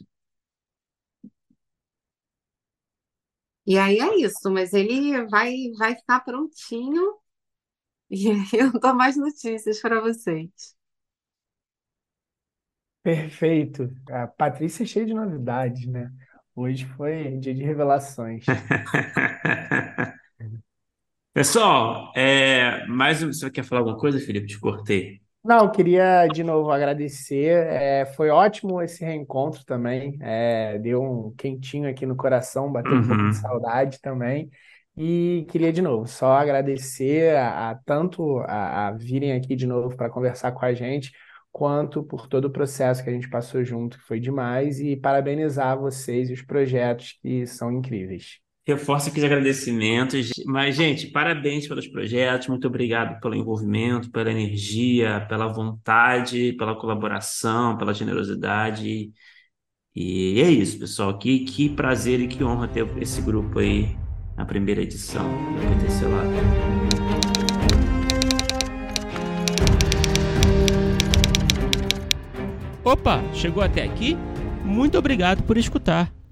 E aí é isso, mas ele vai, vai ficar prontinho e aí eu dou mais notícias para vocês. Perfeito. A Patrícia é cheia de novidades, né? Hoje foi dia de revelações. Pessoal, é, mais um, você quer falar alguma coisa, Felipe? Te cortei. Não, queria de novo agradecer. É, foi ótimo esse reencontro também. É, deu um quentinho aqui no coração, bateu um pouco de Uhum. saudade também. E queria de novo só agradecer a, a tanto a, a virem aqui de novo para conversar com a gente, quanto por todo o processo que a gente passou junto, que foi demais, e parabenizar vocês e os projetos que são incríveis. Reforço aqui os agradecimentos. Mas, gente, parabéns pelos projetos, muito obrigado pelo envolvimento, pela energia, pela vontade, pela colaboração, pela generosidade. E é isso, pessoal. Que, que prazer e que honra ter esse grupo aí na primeira edição do PTC Lab. Opa, chegou até aqui? Muito obrigado por escutar.